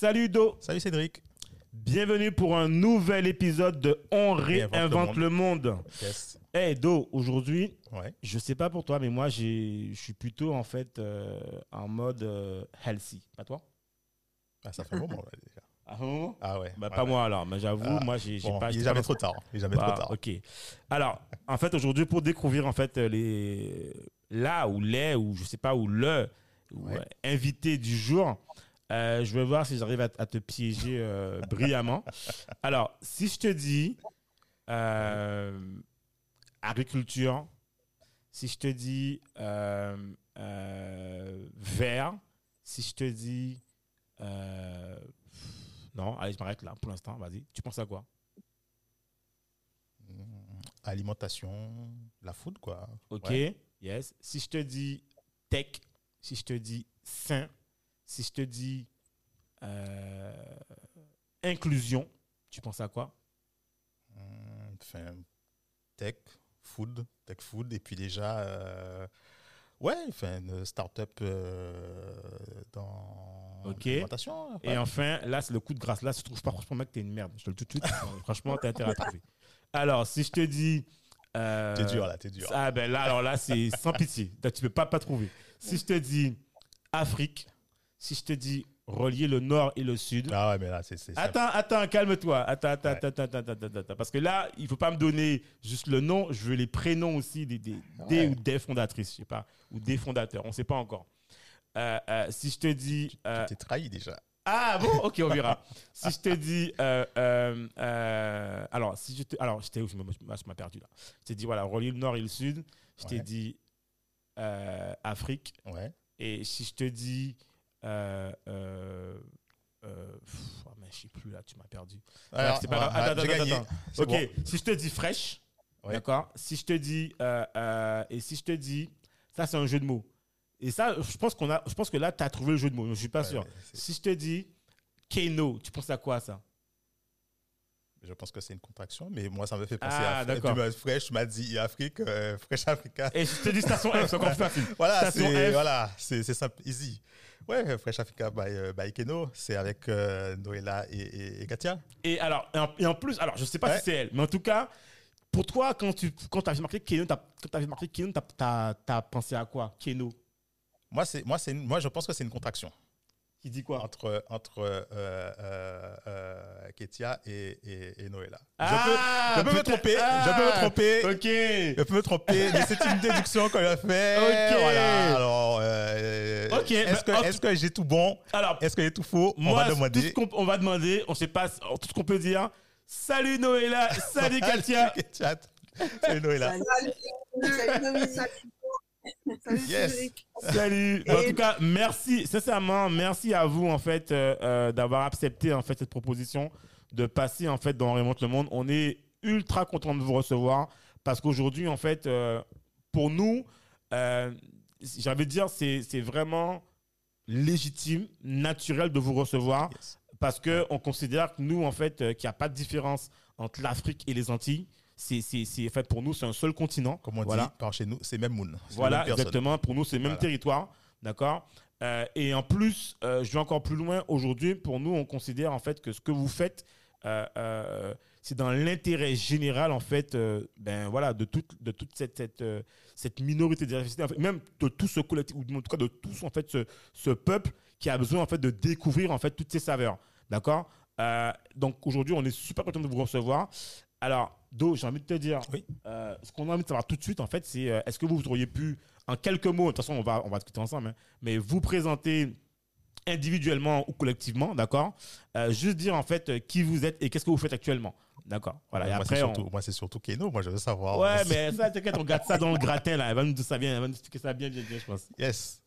Salut Do, Salut Cédric. bienvenue pour un nouvel épisode de On réinvente le monde. Yes. Hey Do, aujourd'hui, Ouais. je sais pas pour toi, mais moi je suis plutôt en fait euh, en mode euh, healthy. Pas toi? Ah, ça fait un moment là, déjà. Ah, bon Ah ouais. bah, ouais, Pas ouais. moi alors, mais j'avoue, Ah, moi j'ai Bon, pas. il est jamais trop tard. Il est jamais Bah, trop tard. Ok. Alors, en fait, aujourd'hui, pour découvrir en fait les là ou les ou je sais pas ou le ou, euh, invité du jour, euh, je vais voir si j'arrive à, à te piéger euh, brillamment. Alors, si je te dis euh, agriculture, si je te dis vert, si je te dis non, allez, je m'arrête là pour l'instant. Vas-y. Tu penses à quoi? Alimentation, la food quoi. Ok, Ouais. yes. Si je te dis tech, si je te dis sain, si je te dis euh, inclusion, tu penses à quoi? Mm, Enfin, tech, food, tech food. Et puis déjà, euh, ouais, enfin, une start-up euh, dans Ok. l'alimentation. Et ouais. enfin, là, c'est le coup de grâce. Là, si tu trouves pas, franchement, mec, t'es une merde. Je te le dis tout de suite. franchement, t'as intérêt à trouver. Alors, si je te dis. T'es dur là, t'es dur. Ah, ben là, alors là, c'est sans pitié. Là, tu peux pas pas trouver. Si je te dis Afrique, si je te dis relier le nord et le sud, Ah ouais, mais là, c'est. Attends, attends, calme-toi. Attends, attends, Ouais. attends, attends, attends, attends, attends. Parce que là, il faut pas me donner juste le nom. Je veux les prénoms aussi des, des, ou des fondatrices, je sais pas, ou des fondateurs. On sait pas encore. Euh, euh, si je te dis, euh, Tu t'es trahi déjà. ah bon, ok, on verra. si je te dis, euh, alors si je te, alors j'étais où je me- je m'ai perdu là. Je t'ai dit voilà, relier le nord et le sud. Je t'ai Ouais. dit Afrique. Ouais. Et si je te dis. Euh, euh, euh, pff, oh, mais je sais plus là, tu m'as perdu. Alors, c'est pas ouais, grave. Attends, j'ai attends, gagné. attends. C'est Ok, bon. si je te dis fraîche, Ouais. d'accord. Si je te dis euh, et si je te dis, ça c'est un jeu de mots. Et ça, je pense qu'on a, je pense que là tu as trouvé le jeu de mots. Je suis pas sûr. Si je te dis Keno, tu penses à quoi ça? Je pense que c'est une contraction, mais moi, ça me fait penser Ah, à d'accord. Tu m'as fraîche, tu m'as dit Afrique, euh, fraîche Africa. Et je te dis station F, c'est encore plus facile. Voilà, c'est voilà, c'est c'est simple, easy. Ouais, Fresh Africa by, euh, by Keno, c'est avec euh, Noëlla et, et- et Katia. Et alors, et en, plus, alors je sais pas Ouais. si c'est elle, mais en tout cas, pour toi, quand tu quand as marqué Keno, t'as- quand tu as marqué Keno, pensé à quoi Keno? Moi, c'est moi, c'est moi, je pense que c'est une contraction Qui dit quoi? Entre entre euh, euh, euh, Katia et, et, et Noëlla. Ah, je peux, je peux me tromper, ah, je peux me tromper. Ok. Je peux me tromper, mais c'est une déduction qu'on a fait. Ok. Voilà. Alors, euh, Ok, est-ce que, bah, en est-ce que j'ai tout bon? Alors, Est-ce que j'ai tout faux? On va tout demander. ce on va demander, on sait pas, tout ce qu'on peut dire. Salut Noëlla, salut Katia. Salut Noëlla. Salut Dominique. Salut Yes. Cédric. Salut. En tout cas, merci, sincèrement, merci à vous en fait euh, euh, d'avoir accepté en fait cette proposition de passer en fait dans Remonte le monde. On est ultra content de vous recevoir parce qu'aujourd'hui en fait, euh, pour nous, euh, j'ai envie de dire, c'est c'est vraiment légitime, naturel de vous recevoir Yes. parce que on considère que nous en fait euh, qu'il n'y a pas de différence entre l'Afrique et les Antilles. C'est fait pour nous c'est un seul continent. Comme on Voilà. dit par chez nous, c'est même moon. Voilà, même exactement. Pour nous, c'est le même territoire. D'accord Euh, Et en plus, euh, je vais encore plus loin. Aujourd'hui, pour nous, on considère en fait que ce que vous faites, euh, c'est dans l'intérêt général, en fait, ben, voilà, de toute, de toute cette, cette, cette minorité de diversité, en fait, même de tout ce collectif, ou en tout cas de tout en fait, ce, ce peuple qui a besoin en fait, de découvrir en fait, toutes ces saveurs. D'accord Donc aujourd'hui, on est super content de vous recevoir. Alors, Do, j'ai envie de te dire, Oui. euh, ce qu'on a envie de savoir tout de suite, en fait, c'est euh, est-ce que vous auriez pu, en quelques mots, de toute façon, on va, on va discuter ensemble, hein, mais vous présenter individuellement ou collectivement, d'accord Euh, Juste dire, en fait, euh, qui vous êtes et qu'est-ce que vous faites actuellement. D'accord Voilà. Et moi, c'est après, on- surtout, moi, c'est surtout Keno. Moi, je veux savoir. Ouais, mais ça, t'inquiète, on garde ça dans le gratin, là. Elle va nous dire ça bien, elle va nous expliquer ça bien, bien, bien, je pense. Yes.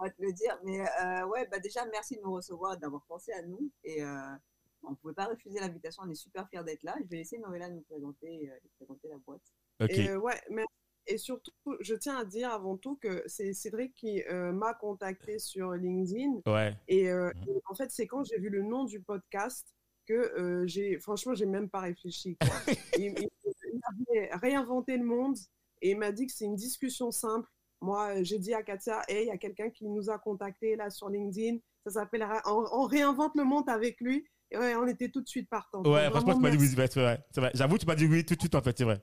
on va te le dire. Mais euh, ouais, bah déjà, merci de nous recevoir, d'avoir pensé à nous. Et euh, on ne pouvait pas refuser l'invitation. On est super fiers d'être là. Je vais laisser Noëlla nous présenter, euh, présenter la boîte. Ok. Et, euh, ouais, mais- et surtout, je tiens à dire avant tout que c'est Cédric qui euh, m'a contacté sur LinkedIn. Ouais. Et euh, et en fait, c'est quand j'ai vu le nom du podcast que euh, j'ai, franchement, j'ai même pas réfléchi. quoi. il, il- il avait réinventé le monde et il m'a dit que c'est une discussion simple. Moi, j'ai dit à Katia, hey, il y a quelqu'un qui nous a contacté là sur LinkedIn. Ça s'appelle on réinvente le monde avec lui. Ouais, on était tout de suite partants. Ouais, franchement, tu m'as dit oui, c'est vrai. J'avoue, tu m'as dit oui tout de suite, en fait, c'est vrai.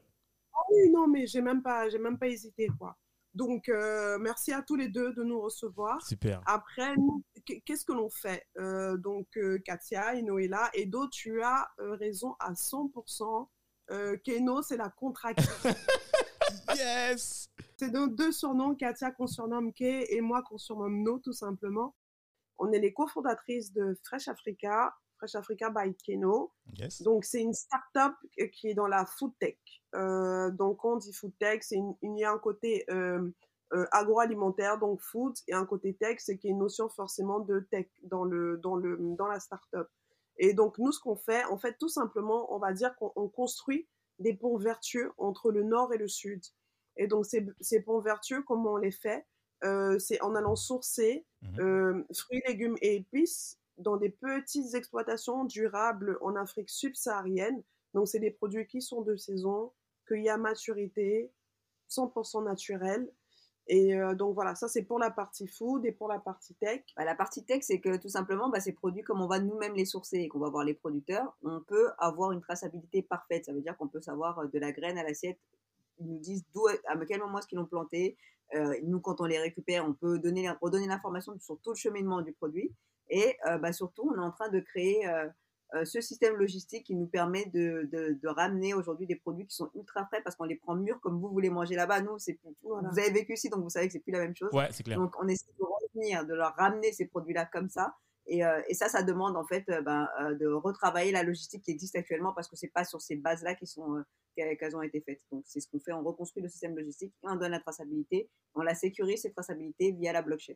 Oui, non, mais j'ai même pas, j'ai même pas hésité, quoi. Donc, euh, merci à tous les deux de nous recevoir. Super. Après, qu'est-ce que l'on fait Euh, Donc, euh, Katia et d'autres, tu as euh, raison à 100%. Euh, Keno, c'est la contraction. Yes! c'est nos deux surnoms, Katia qu'on surnomme Kay et moi qu'on surnomme No, tout simplement. On est les cofondatrices de Fresh Africa, Fresh Africa by Keno. Yes. Donc, c'est une start-up euh, qui est dans la food tech. Euh, donc, quand on dit food tech, c'est une- il y a un côté euh, euh, agroalimentaire, donc food, et un côté tech, c'est qu'il y a une notion forcément de tech dans, le, dans, le, dans la start-up. Et donc, nous, ce qu'on fait, en fait, tout simplement, on va dire qu'on on construit des ponts vertueux entre le nord et le sud. Et donc, ces, ces ponts vertueux, comment on les fait? Euh, C'est en allant sourcer Mhm. euh, fruits, légumes et épices dans des petites exploitations durables en Afrique subsaharienne. Donc, c'est des produits qui sont de saison, cueillis à maturité, 100% naturels. Et euh, donc, voilà, ça, c'est pour la partie food et pour la partie tech. Bah, la partie tech, c'est que tout simplement, bah, ces produits, comme on va nous-mêmes les sourcer et qu'on va voir les producteurs, on peut avoir une traçabilité parfaite. Ça veut dire qu'on peut savoir euh, de la graine à l'assiette. Ils nous disent à quel moment est-ce qu'ils l'ont planté. Euh, nous, quand on les récupère, on peut donner, redonner l'information sur tout le cheminement du produit. Et euh, bah, surtout, on est en train de créer euh, euh, ce système logistique qui nous permet de, de, de ramener aujourd'hui des produits qui sont ultra frais parce qu'on les prend mûrs comme vous voulez manger là-bas. Nous, c'est plus- Voilà. vous avez vécu ici, donc vous savez que c'est plus la même chose. Ouais, c'est clair. Donc, on essaie de revenir, de leur ramener ces produits-là comme ça. Et, euh, et ça, ça demande en fait euh, ben, euh, de retravailler la logistique qui existe actuellement parce que c'est pas sur ces bases-là qui sont euh, qu'elles qu'elles ont été faites. Donc, c'est ce qu'on fait. On reconstruit le système logistique et on donne la traçabilité. On la sécurise cette traçabilité via la blockchain.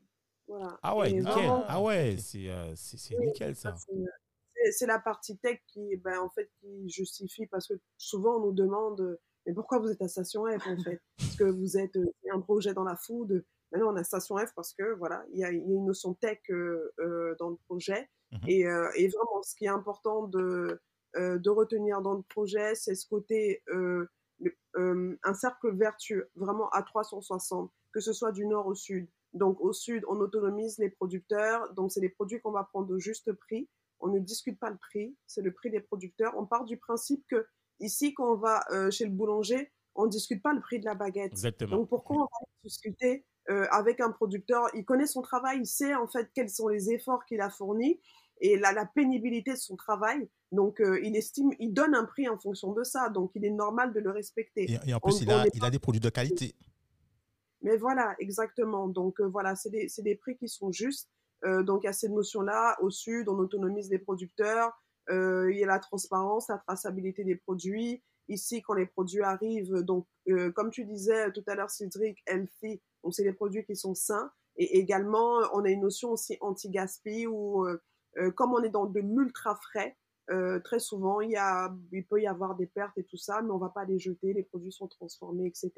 Voilà. Ah ouais, Et nickel. vraiment, Ah ouais, c'est euh, nickel ça. c'est- c'est- la partie tech qui, ben, en fait, qui justifie parce que souvent on nous demande mais pourquoi vous êtes à Station F en fait? Parce que vous êtes euh, un projet dans la food. Maintenant on a Station F parce que voilà il y y a une notion tech euh, euh, dans le projet Mhm. et, euh, et vraiment ce qui est important de euh, de retenir dans le projet c'est ce côté euh, euh, un cercle vertueux vraiment à 360 que ce soit du nord au sud. Donc au sud on autonomise les producteurs donc c'est des produits qu'on va prendre au juste prix on ne discute pas le prix, c'est le prix des producteurs. On part du principe que ici, quand on va euh, chez le boulanger, on ne discute pas le prix de la baguette. Exactement. Donc pourquoi on va discuter euh, avec un producteur? Il connaît son travail, il sait en fait quels sont les efforts qu'il a fournis et la, la pénibilité de son travail. Donc euh, il estime, il donne un prix en fonction de ça. Donc il est normal de le respecter. Et, et en plus, On- il, on a, n'est il a des produits de qualité. Mais voilà, exactement. Donc euh, voilà, c'est des, des prix qui sont justes. Euh, donc il y a cette notion-là. Au sud, on autonomise les producteurs. Euh, il y a la transparence, la traçabilité des produits. Ici, quand les produits arrivent, donc euh, comme tu disais tout à l'heure, Cédric, healthy, donc c'est des produits qui sont sains. Et également, on a une notion aussi anti-gaspi où, euh, comme on est dans de l'ultra frais, euh, très souvent, il, y a, il peut y avoir des pertes et tout ça, mais on va pas les jeter, les produits sont transformés, etc.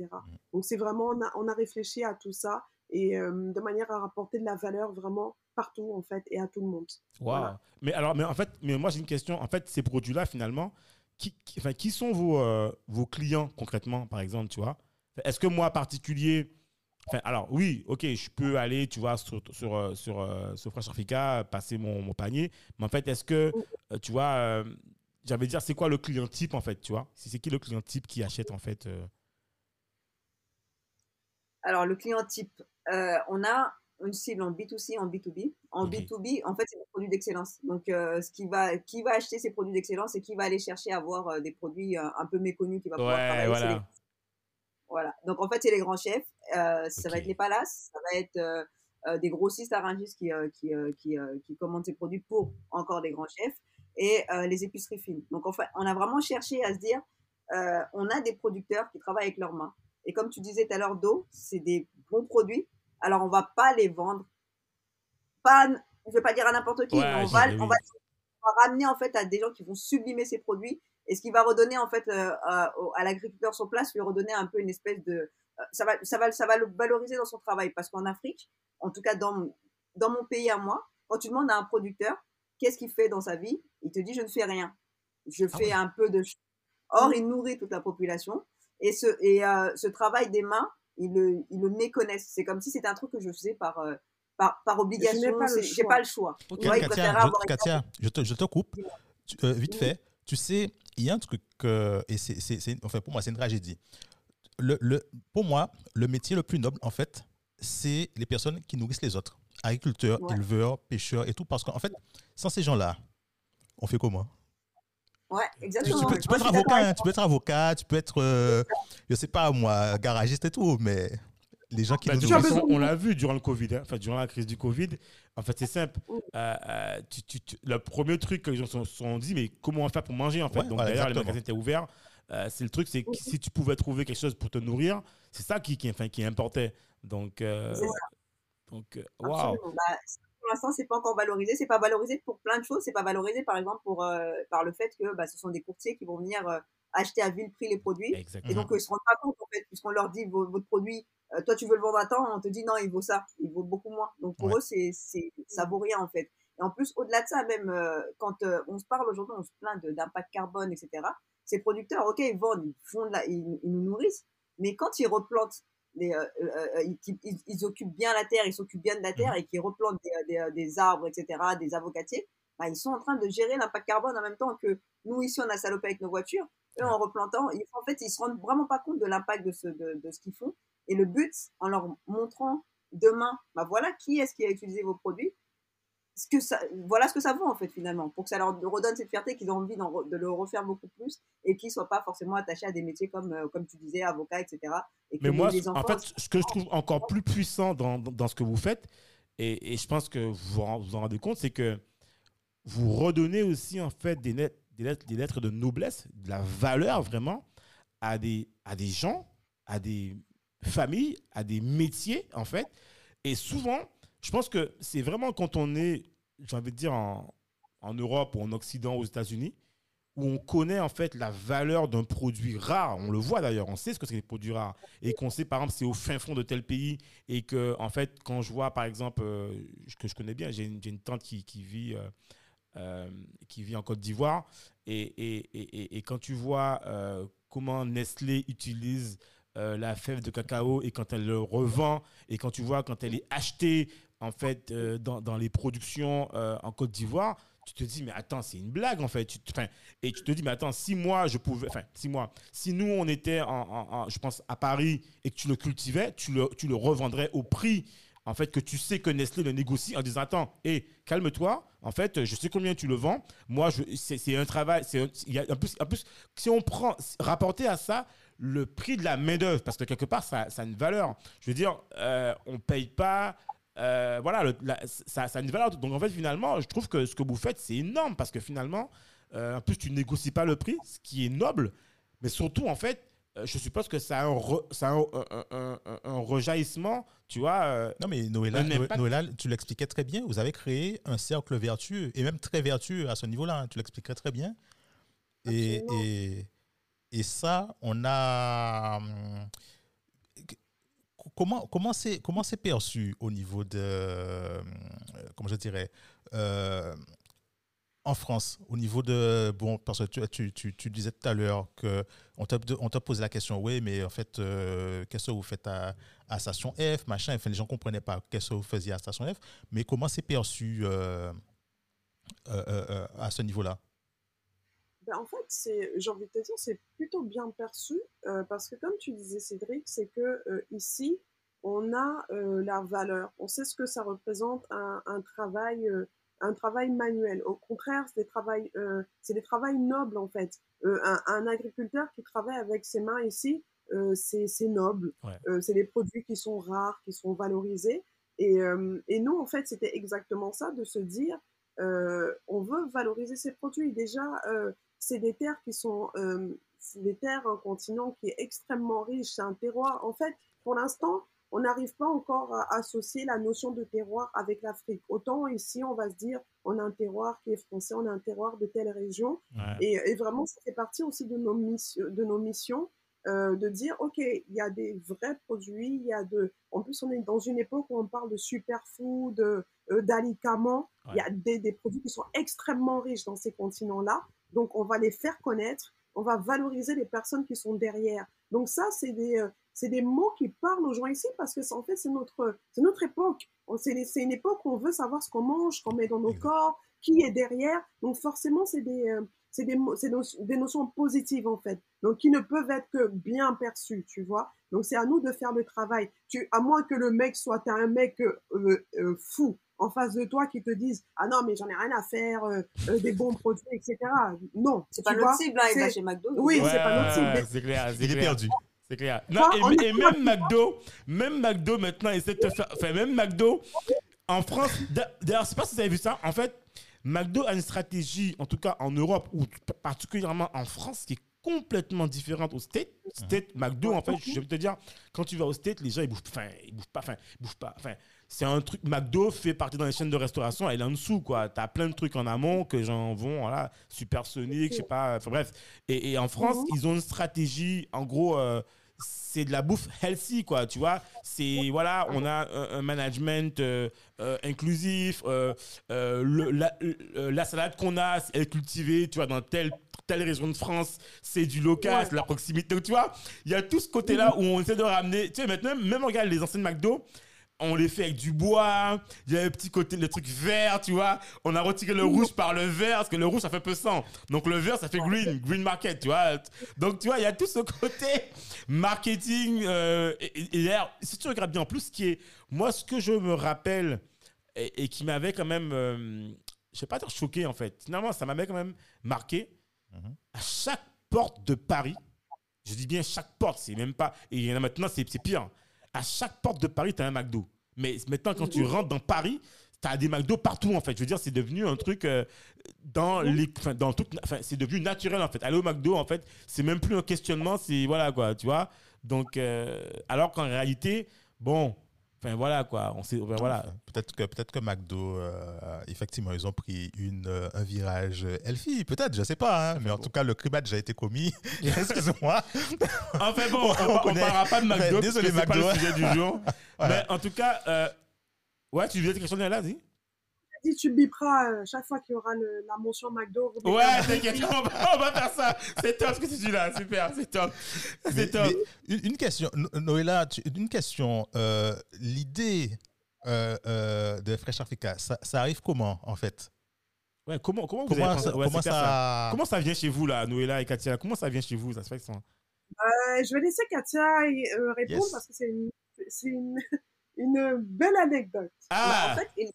Donc c'est vraiment, on a, on a réfléchi à tout ça et euh, de manière à rapporter de la valeur vraiment partout en fait et à tout le monde. Voilà. Mais alors, mais en fait, mais moi j'ai une question. En fait, ces produits-là, finalement, qui, qui- enfin, qui sont vos, euh, vos clients concrètement, par exemple, tu vois? Est-ce que moi, particulier, enfin, alors oui, ok, je peux aller, tu vois, sur sur euh, sur, euh, sur Fresh Africa, passer mon, mon panier, mais en fait, est-ce que, euh, tu vois, euh, j'avais dire, c'est quoi le client type en fait, tu vois? C'est qui le client type qui achète en fait euh, Alors, le client type, euh, on a une cible en B2C, en B2B. En Ok. B2B, en fait, c'est des produits d'excellence. Donc, euh, ce qui, va, qui va acheter ces produits d'excellence et qui va aller chercher à avoir euh, des produits euh, un peu méconnus qui va pouvoir Ouais, travailler, voilà. Voilà. Donc, en fait, c'est les grands chefs. Euh, ça va être les palaces, ça va être euh, euh, des grossistes laryngis qui, qui, qui, qui commandent ces produits pour encore des grands chefs et les épiceries fines. Donc, en fait, on a vraiment cherché à se dire, on a des producteurs qui travaillent avec leurs mains. Et comme tu disais tout à l'heure, d'eau, c'est des bons produits. Alors, on va pas les vendre pas, je vais pas dire à n'importe qui, Ouais, mais on va, on va, on va ramener en fait à des gens qui vont sublimer ces produits et ce qui va redonner en fait euh, à, l'agriculteur sur place, lui redonner un peu une espèce de, euh, ça va, ça va, ça va le valoriser dans son travail parce qu'en Afrique, en tout cas dans, mon- dans mon pays à moi, quand tu demandes à un producteur qu'est-ce qu'il fait dans sa vie, il te dit je ne fais rien, je Ah fais ouais. un peu de, or il nourrit toute la population et ce et euh, ce travail des mains, ils le, ils le méconnaissent. C'est comme si c'était un truc que je faisais par euh, par, par obligation. pas J'ai choix. pas le choix. Ok. Tu vois, ils Katia, je, Katia, te, je te coupe Tu- euh, vite Oui. fait. Tu sais, il y a un truc, euh, et c'est, enfin, pour moi, c'est une tragédie. Le, le, pour moi, le métier le plus noble, en fait, c'est les personnes qui nourrissent les autres. Agriculteurs, Ouais. éleveurs, pêcheurs et tout. Parce qu'en fait, sans ces gens-là, on fait comment? Ouais, exactement. tu peux, tu peux Moi, être avocat, hein, tu peux être avocat, tu peux être, euh, je sais pas moi, garagiste et tout, mais les gens qui Bah, nous on l'a vu durant le Covid, hein, enfin durant la crise du Covid. En fait, c'est simple. Euh, euh, tu- tu- tu- le premier truc que les gens se sont, sont dit, mais comment on va faire pour manger en fait? Ouais, Donc voilà, d'ailleurs, les magasins étaient ouverts. Euh, c'est le truc, c'est que si tu pouvais trouver quelque chose pour te nourrir, c'est ça qui, qui, enfin, qui importait. Donc, euh, C'est ça. donc, euh, waouh. Absolument. Bah, pour l'instant, c'est pas encore valorisé. C'est pas valorisé pour plein de choses. C'est pas valorisé, par exemple, pour, euh, par le fait que bah, ce sont des courtiers qui vont venir euh, acheter à vil prix les produits. Et donc, euh, ils se rendent pas compte, en fait, puisqu'on leur dit, vo- votre produit, euh, toi, tu veux le vendre à temps, on te dit, non, il vaut ça. Il vaut beaucoup moins. Donc, pour Ouais. eux, c'est, c'est, ça vaut rien, en fait. Et en plus, au-delà de ça, même euh, quand euh, on se parle aujourd'hui, on se plaint de- d'impact carbone, etc. Ces producteurs, ok, ils vendent, ils, font de la, ils, ils nous nourrissent, mais quand ils replantent, les, ils, ils- ils occupent bien la terre, ils s'occupent bien de la terre et qu'ils replantent des, des, des arbres, etc., des avocatiers, bah, ils sont en train de gérer l'impact carbone en même temps que nous, ici, on a salopé avec nos voitures. Eux, en replantant, ils, en fait, ils se rendent vraiment pas compte de l'impact de ce, de, de ce qu'ils font. Et le but, en leur montrant demain, bah voilà, qui est-ce qui a utilisé vos produits, ce que ça, voilà ce que ça vaut en fait finalement, pour que ça leur redonne cette fierté qu'ils ont envie re- de le refaire beaucoup plus et qu'ils soient pas forcément attachés à des métiers comme, euh, comme tu disais, avocat, etc. Et que Mais moi, les en enfants, fait, ce que je trouve encore plus puissant dans, dans, ce que vous faites, et, et je pense que vous vous en en rendez compte, c'est que vous redonnez aussi en fait des, net- des, lettres, des lettres de noblesse, de la valeur vraiment à des, à des gens, à des familles, à des métiers en fait. Et souvent, je pense que c'est vraiment quand on est, j'ai envie de dire, en, en Europe ou en Occident, aux États-Unis, où on connaît en fait la valeur d'un produit rare. On le voit d'ailleurs, on sait ce que c'est les produits rares. Et qu'on sait par exemple c'est au fin fond de tel pays. Et que en fait, quand je vois par exemple, euh, que je connais bien, j'ai une, une tante qui, qui vit, euh, euh, qui vit en Côte d'Ivoire. Et, et, et, et- et quand tu vois euh, comment Nestlé utilise euh, la fève de cacao et quand elle le revend, et quand tu vois quand elle est achetée en fait euh, dans, dans les productions euh, en Côte d'Ivoire, tu te dis mais attends c'est une blague en fait. Tu et tu te dis mais attends si moi je pouvais, enfin si moi, si nous on était en, en- je pense à Paris et que tu le cultivais, tu le, tu le revendrais au prix en fait que tu sais que Nestlé le négocie en disant attends et calme-toi en fait je sais combien tu le vends moi c'est un travail un- en plus en plus si on prend rapporté à ça le prix de la main d'œuvre parce que quelque part ça, ça a une valeur je veux dire euh, on paye pas euh, voilà le- la- ça, ça a une valeur donc en fait finalement je trouve que ce que vous faites c'est énorme parce que finalement euh, en plus tu négocies pas le prix ce qui est noble mais surtout en fait euh, je suppose que ça a un, re- ça a un, un- un- un- un rejaillissement tu vois euh, Non, mais Noëlla. Noëlla, tu l'expliquais très bien. Vous avez créé un cercle vertueux, et même très vertueux à ce niveau-là. hein. Tu l'expliquais très bien. Et, Absolument. et, et ça, on a. hum, Comment, comment c'est comment c'est perçu au niveau de. euh, Comment je dirais euh, en France, au niveau de. Bon, parce que tu, tu, tu, disais tout à l'heure qu'on t'a on t'a posé la question, oui, mais en fait, euh, qu'est-ce que vous faites à, Station F, machin. Enfin, les gens ne comprenaient pas qu'est-ce que vous faisiez à Station F. Mais comment c'est perçu euh, à ce niveau-là? Ben, en fait, c'est, j'ai envie de te dire, c'est plutôt bien perçu euh, parce que comme tu disais, Cédric, c'est que euh, ici, on a euh, la valeur, on sait ce que ça représente un, un travail, un travail manuel. Au contraire, c'est des travails, c'est des travails nobles en fait. Un, un agriculteur qui travaille avec ses mains ici, c'est, c'est noble. Ouais. C'est des produits qui sont rares, qui sont valorisés. Et, et nous, en fait, c'était exactement ça, de se dire, euh, on veut valoriser ces produits. Déjà, euh, c'est des terres qui sont, euh, des terres, un continent qui est extrêmement riche, c'est un terroir. En fait, pour l'instant, on n'arrive pas encore à associer la notion de terroir avec l'Afrique. Autant ici, on va se dire, on a un terroir qui est français, on a un terroir de telle région. Et, et, vraiment, ça fait partie aussi de nos, missions, de nos missions euh, de dire, OK, il y a des vrais produits, il y a de... En plus, on est dans une époque où on parle de superfood, euh, d'alicaments. Il y a des, des, produits qui sont extrêmement riches dans ces continents-là. Donc, on va les faire connaître. On va valoriser les personnes qui sont derrière. Donc, ça, c'est des, euh, c'est des mots qui parlent aux gens ici parce que en fait, c'est notre, c'est notre époque. C'est une époque où on veut savoir ce qu'on mange, ce qu'on met dans nos corps, qui est derrière. Donc, forcément, c'est des, euh, c'est des, des, notions positives en fait, donc qui ne peuvent être que bien perçues, tu vois. Donc c'est à nous de faire le travail. Tu, à moins que le mec soit un mec euh, euh, fou en face de toi qui te dise ah non mais j'en ai rien à faire euh, des bons produits etc. Non, c'est pas notre cible hein, il va chez McDo. Oui, c'est pas notre cible. C'est clair, c'est perdu. C'est clair. Non, et, et même McDo, même McDo maintenant essaie de faire, enfin même McDo en France. D'ailleurs, je sais pas si vous avez vu ça. En fait, McDo a une stratégie, en tout cas en Europe, ou particulièrement en France, qui est complètement différente au State. State, McDo, en fait, je vais te dire, quand tu vas au State, les gens, ils bouffent, enfin, ils bouffent pas, enfin, ils bouffent pas, enfin, c'est un truc, McDo fait partie dans les chaînes de restauration, elle est en dessous, quoi. Tu as plein de trucs en amont que j'en vont, voilà, supersonique, je sais pas, enfin bref. Et, en France, mhm. ils ont une stratégie, en gros, euh, c'est de la bouffe healthy, quoi, tu vois. C'est, voilà, on a un, management euh, euh, inclusif, la, salade qu'on a, elle est cultivée, tu vois, dans telle, telle région de France, c'est du local, c'est la proximité. Donc, tu vois, il y a tout ce côté-là où on essaie de ramener, tu sais, maintenant, même regarde les anciennes McDo, on les fait avec du bois, il y a un petit côté, le truc vert, tu vois. On a retiré le rouge par le vert, parce que le rouge, ça fait peu sang. Donc le vert, ça fait green, green market, tu vois. Donc tu vois, il y a tout ce côté marketing. Euh, et, d'ailleurs, si tu regardes bien, en plus, ce qui est, moi, ce que je me rappelle et, qui m'avait quand même, euh, je sais pas dire choqué en fait. Finalement, ça m'avait quand même marqué. Mhm. À chaque porte de Paris, je dis bien chaque porte, c'est même pas. Et il y en a maintenant, c'est pire à chaque porte de Paris, tu as un McDo. Mais maintenant, quand tu rentres dans Paris, tu as des McDo partout, en fait. Je veux dire, c'est devenu un truc euh, dans les. Enfin, dans tout. Enfin, c'est devenu naturel, en fait. Aller au McDo, en fait, c'est même plus un questionnement, c'est. Voilà, quoi, tu vois. Donc, euh, alors qu'en réalité, bon, Enfin voilà quoi, on sait, voilà. Peut-être que peut-être que McDo, euh, effectivement, ils ont pris une euh, un virage healthy, peut-être, je sais pas, hein, mais en tout cas le crime a déjà été commis. Excuse-moi. Enfin bon, on, ne parlera pas de McDo, désolé McDo, pas le sujet du jour. Mais en tout cas, euh, ouais, tu disais quelque chose là, dis dit, tu biperas euh, chaque fois qu'il y aura la mention McDo. Ouais, t'inquiète, on, on, va faire ça. C'est top ce que tu dis là, super, c'est top. C'est top. une question, Noëlla, une question. Euh, l'idée euh, de Fresh Africa, ça, ça, arrive comment en fait? Ouais, comment, comment, vous comment, ça, comment, ça... comment ça vient chez vous là, Noëlla et Katia? Comment ça vient chez vous ça se fait que ça... Je vais laisser Katia répondre parce que c'est une, une, une, belle anecdote. Ah. Bah, en fait,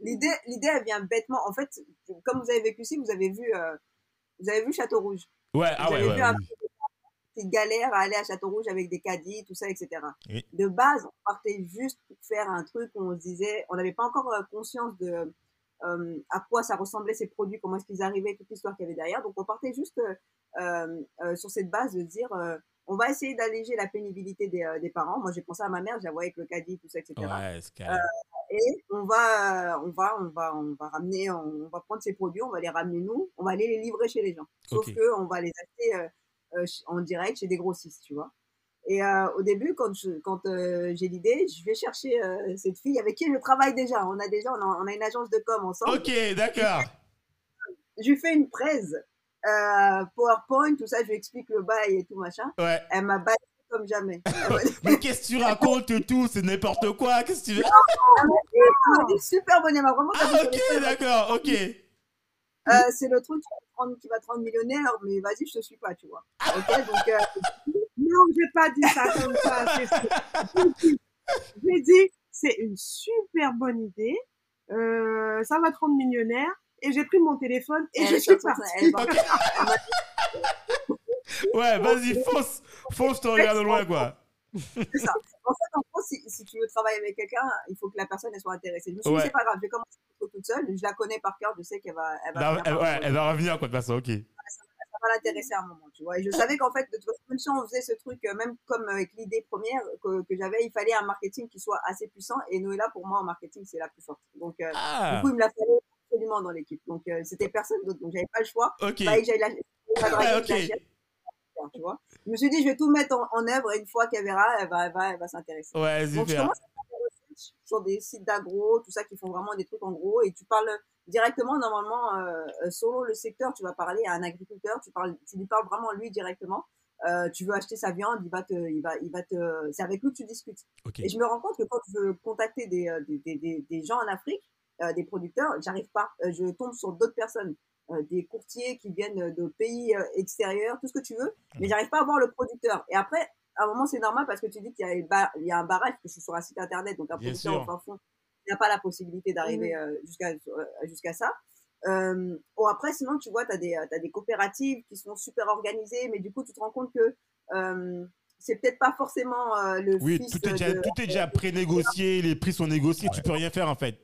l'idée, l'idée, elle vient bêtement. En fait, comme vous avez vécu ici, vous avez vu, euh, vous avez vu Château Rouge. Ouais, ah ouais, ouais. Une galère à aller à Château Rouge avec des caddies, tout ça, etc. De base, on partait juste pour faire un truc où on se disait, on n'avait pas encore euh, conscience de euh, à quoi ça ressemblait ces produits, comment est-ce qu'ils arrivaient, toute l'histoire qu'il y avait derrière. Donc, on partait juste sur cette base de dire, on va essayer d'alléger la pénibilité des, des parents. Moi, j'ai pensé à ma mère, je la voyais avec le caddie, tout ça, etc. Ouais, et on va, on va, on va, on va ramener, on va prendre ces produits, on va les ramener nous, on va aller les livrer chez les gens. Sauf qu'on que on va les acheter euh, euh, en direct chez des grossistes, tu vois. Et euh, au début, quand quand j'ai l'idée, je vais chercher cette fille avec qui je travaille déjà. On a déjà, on a, une agence de com ensemble. Ok, d'accord. Je lui fais une presse, PowerPoint, tout ça, je lui explique le bail et tout machin. Ouais. Elle m'a baillé comme jamais. mais qu'est-ce que tu racontes tout? C'est n'importe quoi. Qu'est-ce que tu veux? C'est super bonne, elle vraiment. Ah, ok, d'accord, ok. Euh, c'est le truc qui va te rendre millionnaire, mais vas-y, je te suis pas, tu vois. Ok, donc. Euh... Non, j'ai pas dit ça comme ça. J'ai dit, c'est une super bonne idée. Euh, ça va te rendre millionnaire. Et j'ai pris mon téléphone et je suis partie. ouais, vas-y, fonce, fonce, te regarde loin, quoi. C'est ça. En fait, en gros, si, si, tu veux travailler avec quelqu'un, il faut que la personne elle soit intéressée. Je me suis dit, c'est pas grave, je vais commencer toute seule. Je la connais par cœur, je sais qu'elle va. Elle va, elle, ouais, elle va revenir, quoi, de toute façon, ok. Ça, ça, va l'intéresser à un moment, tu vois. Et je savais qu'en fait, de toute façon, si on faisait ce truc, euh, même comme avec l'idée première que, que j'avais, il fallait un marketing qui soit assez puissant. Et Noëlla, pour moi, en marketing, c'est la plus forte. Donc, euh, Ah, du coup, il me l'a fallu absolument dans l'équipe. Donc, euh, c'était personne d'autre. Donc, j'avais pas le choix. ok. Fallait que j'aille la, la draguer, Ouais, que je la ok. gère, tu vois. Je me suis dit, je vais tout mettre en, en œuvre et une fois qu'elle verra, elle va, elle va, elle va s'intéresser. Ouais, Donc, je super. commence à faire des recherches sur des sites d'agro, tout ça, qui font vraiment des trucs en gros, et tu parles directement, normalement, euh, selon le secteur, tu vas parler à un agriculteur, tu, parles, tu lui parles vraiment lui directement. Euh, tu veux acheter sa viande, il va te, il va, il va te, c'est avec lui que tu discutes. Ok. Et je me rends compte que quand je veux contacter des, euh, des, des, gens en Afrique, des producteurs, j'arrive pas. Euh, je tombe sur d'autres personnes, euh, des courtiers qui viennent de pays euh, extérieurs, tout ce que tu veux, mais j'arrive pas à voir le producteur. Et après, à un moment, c'est normal parce que tu dis qu'il y y a un barrage, parce que je suis sur un site internet, donc un Bien producteur sûr. au fin fond, il n'a pas la possibilité d'arriver euh, jusqu'à euh, jusqu'à ça. Euh, bon, après, sinon, tu vois, tu as, as, des coopératives qui sont super organisées, mais du coup, tu te rends compte que euh, c'est peut-être pas forcément euh, le Oui, fils tout est déjà, de- tout est déjà pré-négocié, les prix sont négociés, tu peux rien faire en fait.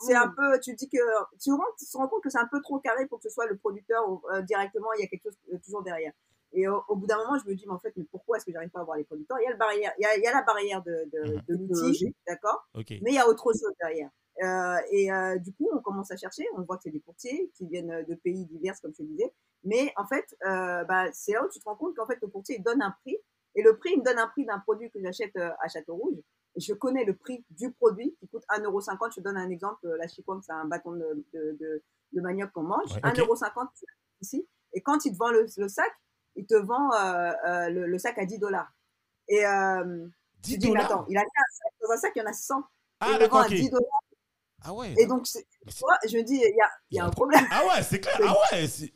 C'est un peu, tu dis que, tu, rends- tu te rends compte que c'est un peu trop carré pour que ce soit le producteur ou, euh, directement, il y a quelque chose euh, toujours derrière. Et au, au bout d'un moment, je me dis, mais en fait, mais pourquoi est-ce que j'arrive pas à voir les producteurs? Il y a, le barrière, il y a, il y a la barrière de, de, de l'outil, d'accord? Ok. Mais il y a autre chose derrière. Euh, et euh, du coup, on commence à chercher, on voit que c'est des courtiers qui viennent de pays divers, comme je te disais. Mais en fait, euh, bah, c'est là où tu te rends compte qu'en fait, le courtier, il donne un prix. Et le prix, il me donne un prix d'un produit que j'achète euh, à Château-Rouge. Et je connais le prix du produit qui coûte 1,50€. Je te donne un exemple. euh, La chikwang, c'est un bâton de, de, de, de manioc qu'on mange. Ouais, 1,50€ ici. Et quand il te vend le, le sac, il te vend euh, euh, le, le sac à 10 dollars. Et euh, 10 tu dis, mais attends, il a mis un sac, dans un sac, il y en a 100. Ah, il le vend d'accord, à ok. 10 dollars. Ah ouais. Et donc, vois, je dis, il y a, il y a un problème. Ah ouais, c'est clair. Ah ouais. c'est-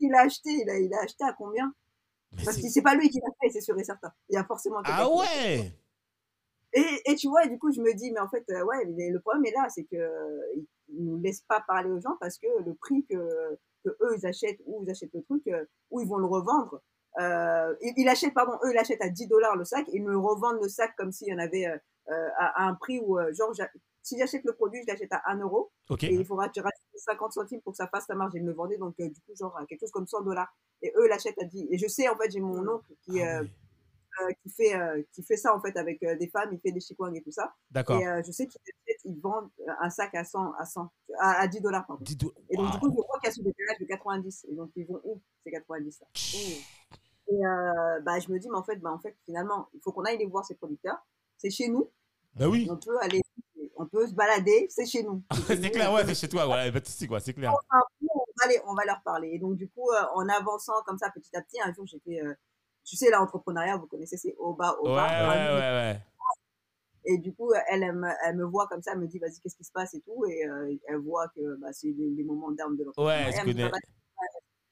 Il a acheté, il a, il a acheté à combien? Mais Parce que c'est pas lui qui l'a fait, c'est sûr et certain. Il y a forcément Ah ouais. Et, et tu vois, et du coup, je me dis, mais en fait, euh, ouais, le problème est là, c'est que euh, ils ils nous laissent pas parler aux gens parce que le prix que, que eux ils achètent ou ils achètent le truc euh, ou ils vont le revendre. Euh, ils, ils achètent, pardon, eux ils l'achètent à 10 dollars le sac, ils me revendent le sac comme s'il y en avait euh, à, à un prix où, euh, genre, si j'achète le produit, je l'achète à 1 euro Ok. et il faudra que je rajoute 50 centimes pour que ça fasse la marge et me le vendez, donc euh, du coup, genre, quelque chose comme 100 dollars. Et eux ils l'achètent à 10. Et je sais, en fait, j'ai mon oncle qui, Ah euh. Euh, qui, fait, euh, qui fait ça, en fait, avec euh, des femmes, il fait des chikwang et tout ça. D'accord. Et je sais qu'ils vendent un sac à 100, à 100, à, à 10 dollars, pardon. 10 dollars. Et donc, du coup, je crois qu'il y a ce décalage de 90. Et donc, ils vont où, ces 90 là Et euh, bah, je me dis, mais en fait, bah, en fait, finalement, il faut qu'on aille les voir, ces producteurs. C'est chez nous. Bah oui. On peut aller, on peut se balader, c'est chez nous. chez c'est clair, ouais, c'est chez toi, de souci, quoi, c'est clair. peu, on va, les- on va leur parler. Et donc, du coup, en avançant comme ça, petit à petit, un jour, j'étais, tu sais, l'entrepreneuriat, vous connaissez, c'est au bas, au bas. ouais, ouais, ouais. Et du coup, elle, elle, me, elle me voit comme ça, elle me dit, vas-y, qu'est-ce qui se passe et tout. Et euh, elle voit que bah, c'est les, les moments d'armes de l'entrepreneuriat. Ouais, Elle bah,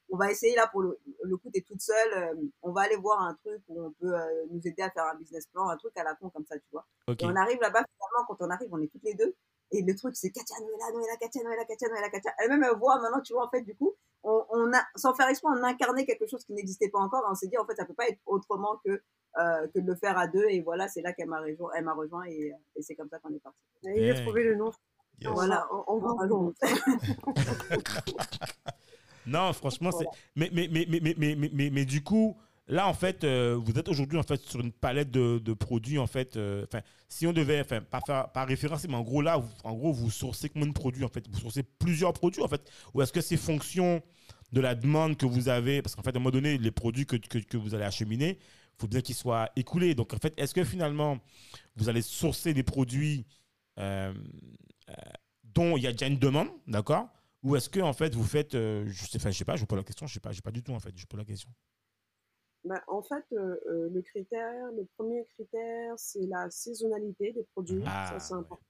on va essayer là pour le, le coup, t'es toute seule. euh, on va aller voir un truc où on peut euh, nous aider à faire un business plan, un truc à la con comme ça, tu vois. Et on arrive là-bas, finalement, quand on arrive, on est toutes les deux. Et le truc, c'est Katia Noëlla, Noëlla, Katia Noëlla, Katia Noëlla, Katia. Elle-même, elle voit maintenant, tu vois, en fait, du coup, on, on a, sans faire exprès, on incarnait quelque chose qui n'existait pas encore. On s'est dit, en fait, ça ne peut pas être autrement euh, que de le faire à deux. Et voilà, c'est là qu'elle m'a rejoint, euh, et, c'est comme ça qu'on est parti. Il a trouvé le nom. Voilà, on, va à Non, franchement, c'est. Mais mais, mais, mais, mais, mais, mais, mais, du coup, là, en fait, euh, vous êtes aujourd'hui en fait sur une palette de, produits, en fait. euh, Enfin, si on devait, enfin, pas faire pas référence, mais en gros, là, vous, en gros, vous sourcez combien de produits, en fait? Vous sourcez plusieurs produits, en fait Ou est-ce que c'est fonction de la demande que vous avez? Parce qu'en fait, à un moment donné, les produits que, que, vous allez acheminer, il faut bien qu'ils soient écoulés. Donc, en fait, est-ce que finalement, vous allez sourcer des produits euh, dont il y a déjà une demande, d'accord? Ou est-ce que, en fait, vous faites, je sais, je sais pas, je vous pose la question, je sais pas, je sais pas du tout, en fait, je pose la question. Ben, en fait, euh, le critère, le premier critère, c'est la saisonnalité des produits. Ah, ça, c'est ouais. important.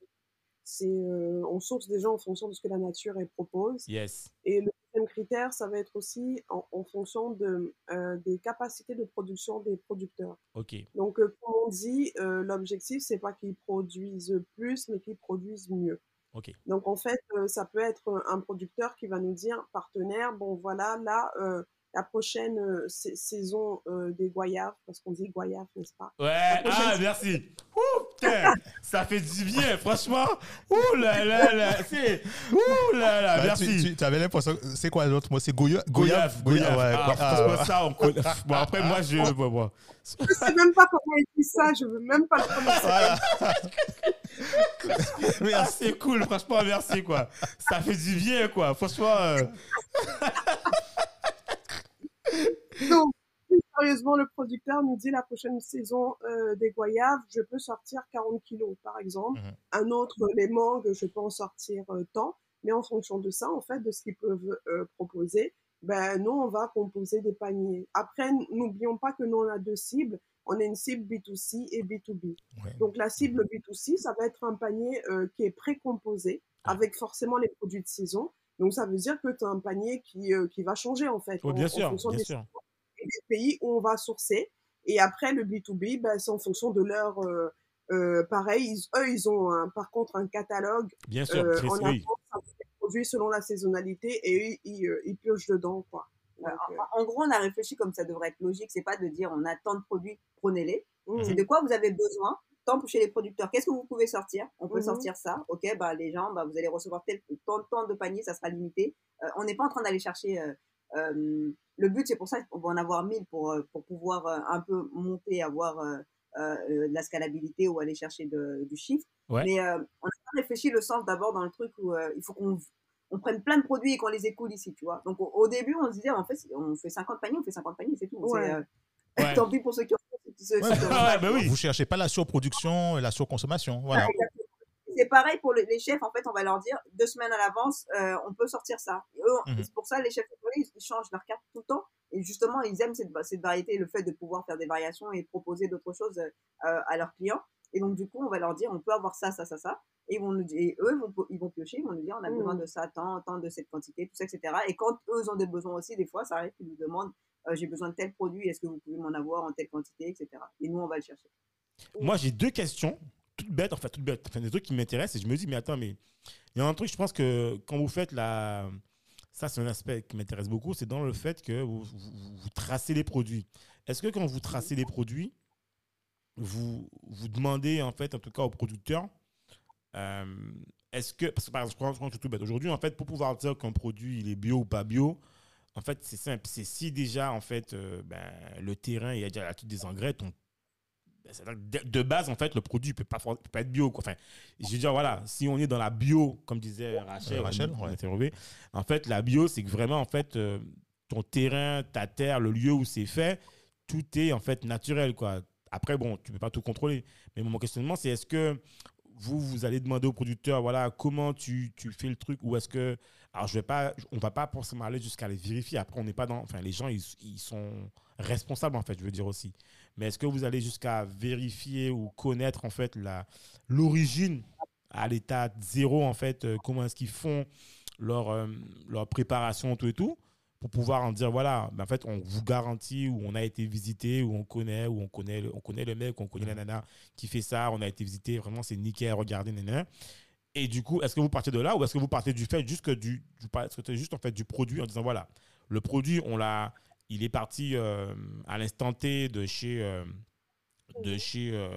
C'est, euh, on source gens en fonction de ce que la nature elle propose. Yes. Et le deuxième critère, ça va être aussi en, en fonction de, euh, des capacités de production des producteurs. Ok. Donc, comme on dit, l'objectif, c'est pas qu'ils produisent plus, mais qu'ils produisent mieux. Ok. Donc, en fait, euh, ça peut être un producteur qui va nous dire, partenaire, bon, voilà, là, euh, la prochaine euh, saison euh, des goyaves, parce qu'on dit goyave, n'est-ce pas? Ouais, ah, merci. Ouh, putain, ça fait du bien, franchement. Ouh là là là, c'est. Ouh là là, merci. Tu, avais l'impression, c'est quoi l'autre mot? C'est goyave Goyave, goyave. Ouais, ah, franchement, ça, on connaît. Bon, après, moi, je. Bon, bon. Je sais même pas comment il dit ça, je veux même pas le prononcer. Voilà. ah, c'est cool, franchement, merci, quoi. Ça fait du bien, quoi. Franchement. Euh... Donc, plus sérieusement, le producteur nous dit la prochaine saison euh, des goyaves, je peux sortir 40 kilos, par exemple. Mhm. Un autre, les mangues, je peux en sortir euh, tant. Mais en fonction de ça, en fait, de ce qu'ils peuvent euh, proposer, ben, nous, on va composer des paniers. Après, n'oublions pas que nous, on a deux cibles. On a une cible B2C et B2B. Donc, la cible B2C, ça va être un panier qui est précomposé avec forcément les produits de saison. Donc, ça veut dire que tu as un panier qui, qui va changer, en fait. bien sûr, bien sûr des pays où on va sourcer. Et après, le B2B, ben, c'est en fonction de leur... Euh, euh, pareil, eux, ils ont par contre un catalogue. Bien sûr, euh, en oui. produits selon la saisonnalité et ils, ils, piochent dedans. Quoi. en, gros, on a réfléchi comme ça devrait être logique. C'est pas de dire on a tant de produits, prenez-les. Mmh. C'est de quoi vous avez besoin. Tant chez les producteurs, qu'est-ce que vous pouvez sortir? On peut mmh. sortir ça. Ok, bah, les gens, bah, vous allez recevoir tel, tant, tant de paniers, ça sera limité. on n'est pas en train d'aller chercher euh, le but, c'est pour ça qu'on va en avoir 1000 pour, euh, pour pouvoir euh, un peu monter, avoir de la scalabilité ou aller chercher du chiffre. Mais on a pas réfléchi le sens d'abord dans le truc où il faut qu'on on prenne plein de produits et qu'on les écoule ici, tu vois. Donc au, début, on se disait, en fait, on fait 50 paniers, on fait 50 paniers, c'est tout. tant pis pour ceux qui ont. Bah oui. Vous cherchez pas la surproduction et la surconsommation. Voilà c'est pareil pour les chefs. En fait, on va leur dire deux semaines à l'avance, euh, on peut sortir ça. Mhm. C'est pour ça les chefs ils, changent leur carte tout le temps. Et justement, ils aiment cette, cette variété, le fait de pouvoir faire des variations et proposer d'autres choses euh, à leurs clients. Et donc, du coup, on va leur dire, on peut avoir ça, ça, ça, ça. Et, ils vont nous, et eux, vont, ils vont piocher, ils vont nous dire, on a besoin mhm. de ça, tant, tant de cette quantité, tout ça, etc. Et quand eux ont des besoins aussi, des fois, ça arrive qu'ils nous demandent, j'ai besoin de tel produit, est-ce que vous pouvez m'en avoir en telle quantité, etc. Et nous, on va le chercher. Moi, j'ai deux questions toute bête, en fait, toute bête. Enfin, des trucs qui m'intéressent et je me dis, mais attends, mais il y a un truc, je pense que quand vous faites la. Ça, c'est un aspect qui m'intéresse beaucoup, c'est dans le fait que vous, tracez les produits. Est-ce que quand vous tracez les produits, vous, vous demandez, en fait, en tout cas aux producteurs, euh, est-ce que. Parce que, par exemple, tout bête. Aujourd'hui, en fait, pour pouvoir dire qu'un produit, il est bio ou pas bio, en fait, c'est simple. C'est si déjà, en fait, euh, ben, le terrain, il y a déjà des engrais, ton de base, en fait, le produit ne peut pas, peut pas être bio. Quoi. Enfin, je veux dire, voilà, si on est dans la bio, comme disait Rachel, Rachel en fait, la bio, c'est que vraiment, en fait, euh, ton terrain, ta terre, le lieu où c'est fait, tout est en fait naturel. Quoi. Après, bon, tu ne peux pas tout contrôler. Mais mon questionnement, c'est est-ce que vous, vous allez demander au producteur, voilà, comment tu, tu fais le truc ou est-ce que. Alors, je vais pas, on ne va pas forcément aller jusqu'à les vérifier. Après, on n'est pas dans. Enfin, les gens, ils, ils sont responsables, en fait, je veux dire aussi mais est-ce que vous allez jusqu'à vérifier ou connaître en fait la l'origine à l'état zéro en fait euh, comment est-ce qu'ils font leur euh, leur préparation tout et tout pour pouvoir en dire voilà ben, en fait on vous garantit ou on a été visité ou on connaît ou on connaît on connaît le mec on connaît la nana qui fait ça on a été visité vraiment c'est nickel regardez nana et du coup est-ce que vous partez de là ou est-ce que vous partez du fait juste que du, du juste en fait du produit en disant voilà le produit on l'a il est parti euh, à l'instant T de chez, euh, de chez euh,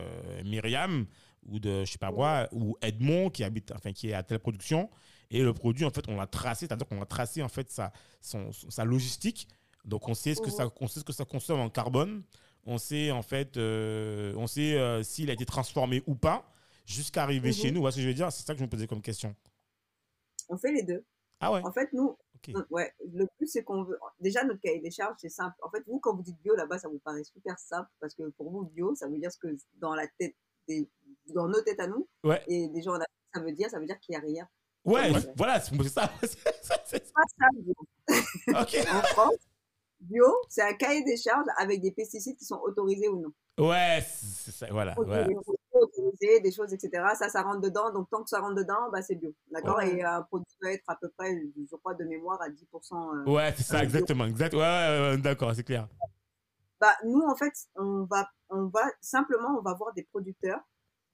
Myriam ou de je sais pas moi ou Edmond qui habite enfin qui est à telle production. Et le produit en fait on l'a tracé c'est-à-dire qu'on a tracé en fait sa son, sa logistique. Donc on sait ce que ça on sait ce que ça consomme en carbone. On sait en fait on sait s'il a été transformé ou pas jusqu'à arriver chez mhm. nous. Vous ce que je veux dire? C'est ça que je me posais comme question. On fait les deux. Ah ouais? En fait, nous, Ouais, le plus, c'est qu'on veut. Déjà, notre cahier des charges, c'est simple. En fait, vous, quand vous dites bio, là-bas, ça vous paraît super simple parce que pour vous, bio, ça veut dire ce que dans la tête, des... dans nos têtes à nous, ouais. et des gens, ça veut dire, ça veut dire qu'il n'y a rien. Ouais, voilà, c'est ça. c'est pas ça, bio. en France, bio, c'est un cahier des charges avec des pesticides qui sont autorisés ou non. Ouais, c'est ça, voilà. voilà des choses, etc. Ça, ça rentre dedans. Donc, tant que ça rentre dedans, bah, c'est bio. D'accord? Et un produit doit être à peu près, je crois, de mémoire à 10%. Euh, ouais, c'est ça, exactement. Exact. Ouais, ouais, d'accord, c'est clair. Bah, nous, en fait, on va, on va simplement, on va voir des producteurs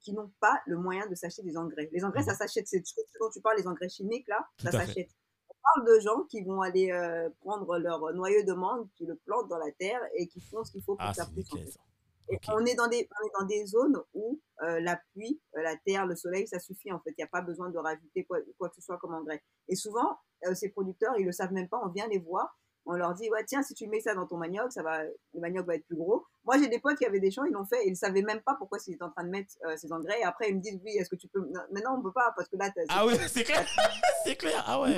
qui n'ont pas le moyen de s'acheter des engrais. Les engrais, ça mhm. s'achète. C'est ce dont tu parles, les engrais chimiques, là, ça s'achète. parle de gens qui vont aller euh, prendre leur noyau de mangue, qui le plantent dans la terre et qui font ce qu'il faut pour Ah, que ça pousse. On, est dans des, on est dans des zones où euh, la pluie, euh, la terre, le soleil, ça suffit en fait. Il n'y a pas besoin de rajouter quoi, quoi que ce soit comme engrais. Et souvent, euh, ces producteurs, ils le savent même pas. On vient les voir, on leur dit ouais tiens si tu mets ça dans ton manioc, ça va, le manioc va être plus gros. Moi j'ai des potes qui avaient des champs, ils l'ont fait, ils savaient même pas pourquoi ils étaient en train de mettre ces engrais. Et après ils me disent oui est-ce que tu peux Non, non on peut pas parce que là t'as- Ah oui, c'est clair. c'est clair. Ah ouais.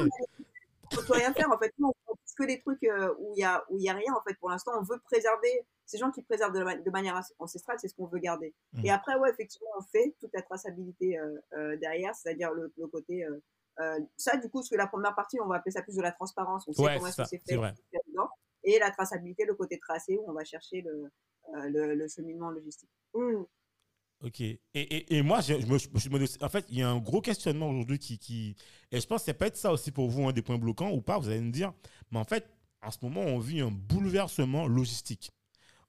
on peut rien faire en fait. Nous, on fait que des trucs où il y a où il y a rien en fait. Pour l'instant, on veut préserver ces gens qui préservent de, la ma- de manière ancestrale, c'est ce qu'on veut garder. Mhm. Et après, ouais, effectivement, on fait toute la traçabilité euh, euh, derrière, c'est-à-dire le, le côté euh, ça, du coup, ce que la première partie, on va appeler ça plus de la transparence. On sait Ouais, comment c'est fait, vrai. et la traçabilité, le côté tracé où on va chercher le, le, le cheminement logistique. Hmm. Ok. Et, et, et moi, je, je me, je me suis demandé aussi- en fait, il y a un gros questionnement aujourd'hui qui, qui. Et je pense que ça peut être ça aussi pour vous, un des points bloquants ou pas, vous allez me dire. Mais en fait, en ce moment, on vit un bouleversement logistique.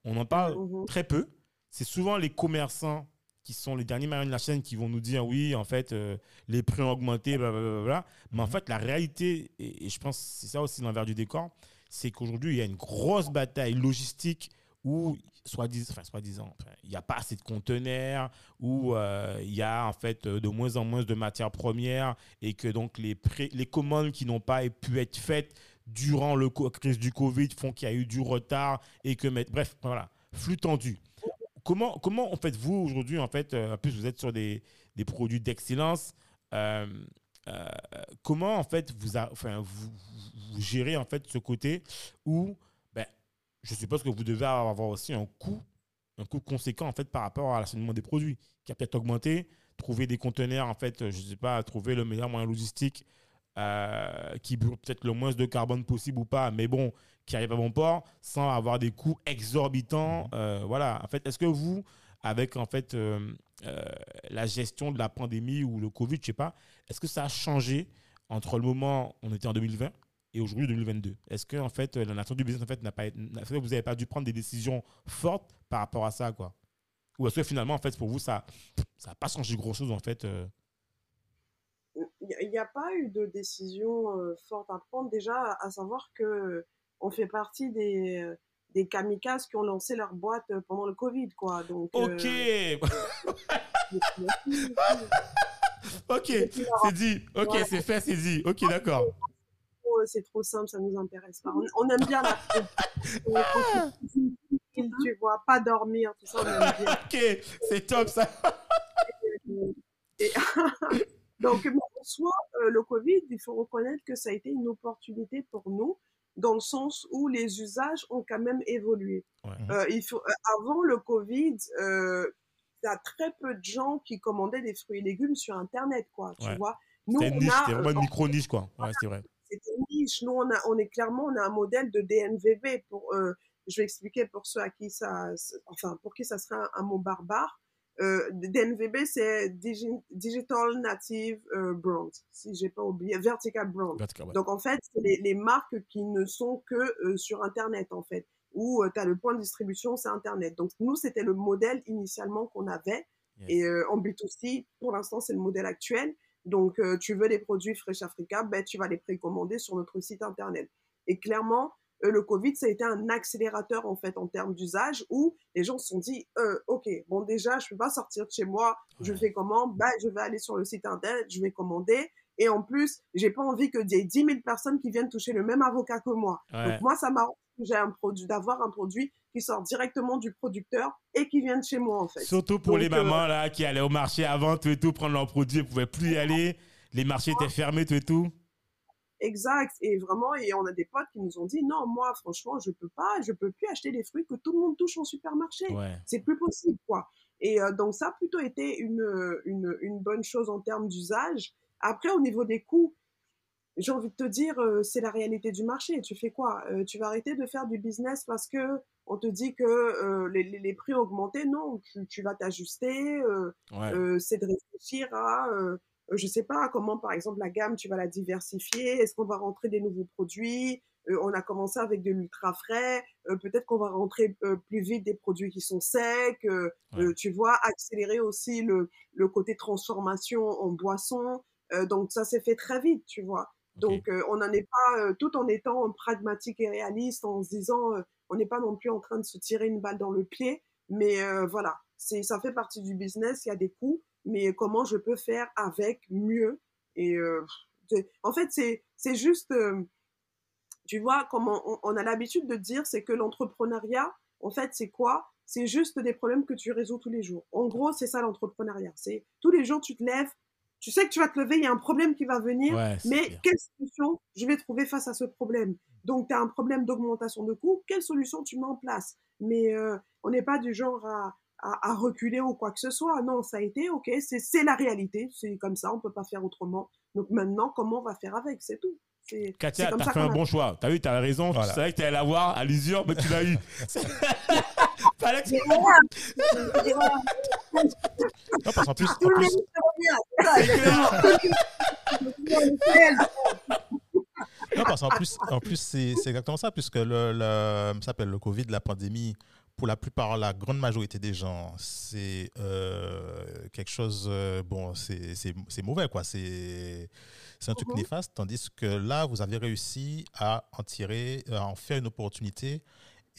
On en parle Mhm. très peu. C'est souvent les commerçants qui sont les derniers maillons de la chaîne qui vont nous dire oui, en fait, euh, les prix ont augmenté, blablabla. Mais en fait, la réalité, et, et je pense que c'est ça aussi l'envers du décor, c'est qu'aujourd'hui, il y a une grosse bataille logistique où, soi-disant, enfin, il n'y a pas assez de conteneurs, où euh, il y a en fait euh, de moins en moins de matières premières et que donc les, pré- les commandes qui n'ont pas pu être faites durant la crise du Covid font qu'il y a eu du retard et que, bref, voilà, flux tendu. Comment, comment en fait vous aujourd'hui en fait euh, en plus vous êtes sur des, des produits d'excellence euh, euh, comment en fait vous, gérez en fait ce côté où ben, je suppose que vous devez avoir aussi un coût un coût conséquent en fait par rapport à l'acheminement des produits qui a peut-être augmenté trouver des conteneurs en fait je sais pas trouver le meilleur moyen logistique euh, qui brûle peut-être le moins de carbone possible ou pas mais bon qui arrive à bon port sans avoir des coûts exorbitants euh, voilà. En fait est-ce que vous avec en fait euh, la gestion de la pandémie ou le Covid, je sais pas, est-ce que ça a changé entre le moment où on était en 2020 et aujourd'hui 2022 Est-ce que en fait la nature du business en fait n'a pas vous n'avez pas dû prendre des décisions fortes par rapport à ça quoi? Ou est-ce que finalement en fait pour vous ça ça n'a pas changé grand chose en fait Il n'y a pas eu de décision euh, forte à prendre. Déjà, à, savoir que on fait partie des, euh, des kamikazes qui ont lancé leur boîte euh, pendant le Covid, quoi. Donc, Ok, euh, ok, c'est dit, ok, c'est fait, c'est dit, ok, d'accord. Oh, c'est trop simple, ça nous intéresse pas. On, on aime bien la Ah. tu vois, pas dormir, tout ça, on aime bien. Ok, c'est top ça. Et- Donc, mais en soi, euh, le Covid, il faut reconnaître que ça a été une opportunité pour nous, dans le sens où les usages ont quand même évolué. Ouais. Euh, il faut, euh, avant le Covid, euh, il y a très peu de gens qui commandaient des fruits et légumes sur Internet, quoi. Tu Ouais. vois, nous, une on niche, c'était vraiment une euh, micro niche quoi. Ouais, c'est vrai. c'était une niche. Nous, on, a, on est clairement, on a un modèle de DNVB. Pour, je vais expliquer pour ceux à qui ça, enfin, pour qui ça serait un, un mot barbare. Euh, DNVB, c'est Digi- Digital Native euh, Brand, si j'ai pas oublié, Vertical Brand. Vertical, ouais. Donc, en fait, c'est les, les marques qui ne sont que euh, sur Internet, en fait, où tu as le point de distribution, c'est Internet. Donc, nous, c'était le modèle initialement qu'on avait. Yes. Et euh, en B2C, pour l'instant, c'est le modèle actuel. Donc, euh, tu veux des produits Fresh Africa, ben, tu vas les précommander sur notre site Internet. Et clairement, euh, le Covid, ça a été un accélérateur, en fait, en termes d'usage, où les gens se sont dit, euh, OK, bon, déjà, je peux pas sortir de chez moi, je fais comment? Ben, je vais aller sur le site Internet, je vais commander. Et en plus, j'ai pas envie que y ait 10 000 personnes qui viennent toucher le même avocat que moi. Ouais. Donc, moi, ça m'arrange j'ai un produit, d'avoir un produit qui sort directement du producteur et qui vient de chez moi, en fait. Surtout pour Donc, les euh, mamans là qui allaient au marché avant tout et tout prendre leurs produits, elles pouvaient plus y aller. Les marchés étaient fermés tout et tout? Exact. Et vraiment, et on a des potes qui nous ont dit, non, moi, franchement, je peux pas, je peux plus acheter des fruits que tout le monde touche en supermarché. Ouais. C'est plus possible, quoi. Et euh, donc, ça a plutôt été une, une, une bonne chose en termes d'usage. Après, au niveau des coûts, j'ai envie de te dire, euh, c'est la réalité du marché. Tu fais quoi? Euh, Tu vas arrêter de faire du business parce que on te dit que euh, les, les, les prix ont augmenté. Non, tu, tu vas t'ajuster. euh, Ouais. euh, c'est de réfléchir à, euh, je sais pas, comment par exemple la gamme, tu vas la diversifier. Est-ce qu'on va rentrer des nouveaux produits? Euh, On a commencé avec de l'ultra frais. euh, Peut-être qu'on va rentrer euh, plus vite des produits qui sont secs. euh, Ouais. euh, tu vois, accélérer aussi le, le côté transformation en boisson. Euh, donc ça s'est fait très vite, tu vois. Donc, euh, on n'en est pas, euh, tout en étant pragmatique et réaliste, en se disant, euh, on n'est pas non plus en train de se tirer une balle dans le pied, mais voilà, c'est, ça fait partie du business, il y a des coûts, mais comment je peux faire avec mieux Et en fait, c'est, c'est juste, tu vois, comme on, on a l'habitude de dire, c'est que l'entrepreneuriat, en fait, c'est quoi? C'est juste des problèmes que tu résous tous les jours. En gros, c'est ça l'entrepreneuriat. C'est tous les jours, tu te lèves, tu sais que tu vas te lever, il y a un problème qui va venir, mais quelle solution je vais trouver face à ce problème? Donc, tu as un problème d'augmentation de coûts, quelle solution tu mets en place? Mais euh, on n'est pas du genre à, à, reculer ou quoi que ce soit. Non, ça a été, ok, c'est la réalité, c'est comme ça, on peut pas faire autrement. Donc maintenant, comment on va faire avec C'est tout. Katia, t'as fait un bon choix. T'as vu, t'as raison. Tu savais que t'allais l'avoir à l'usure, mais tu l'as eu. Fallait que Non, parce qu'en plus, en non, parce qu'en plus, en plus c'est exactement ça, puisque le, le, ça s'appelle le Covid, la pandémie, pour la plupart, la grande majorité des gens, c'est euh, quelque chose, euh, bon, c'est mauvais, quoi. C'est un truc mhm. néfaste, tandis que là, vous avez réussi à en tirer, à en faire une opportunité.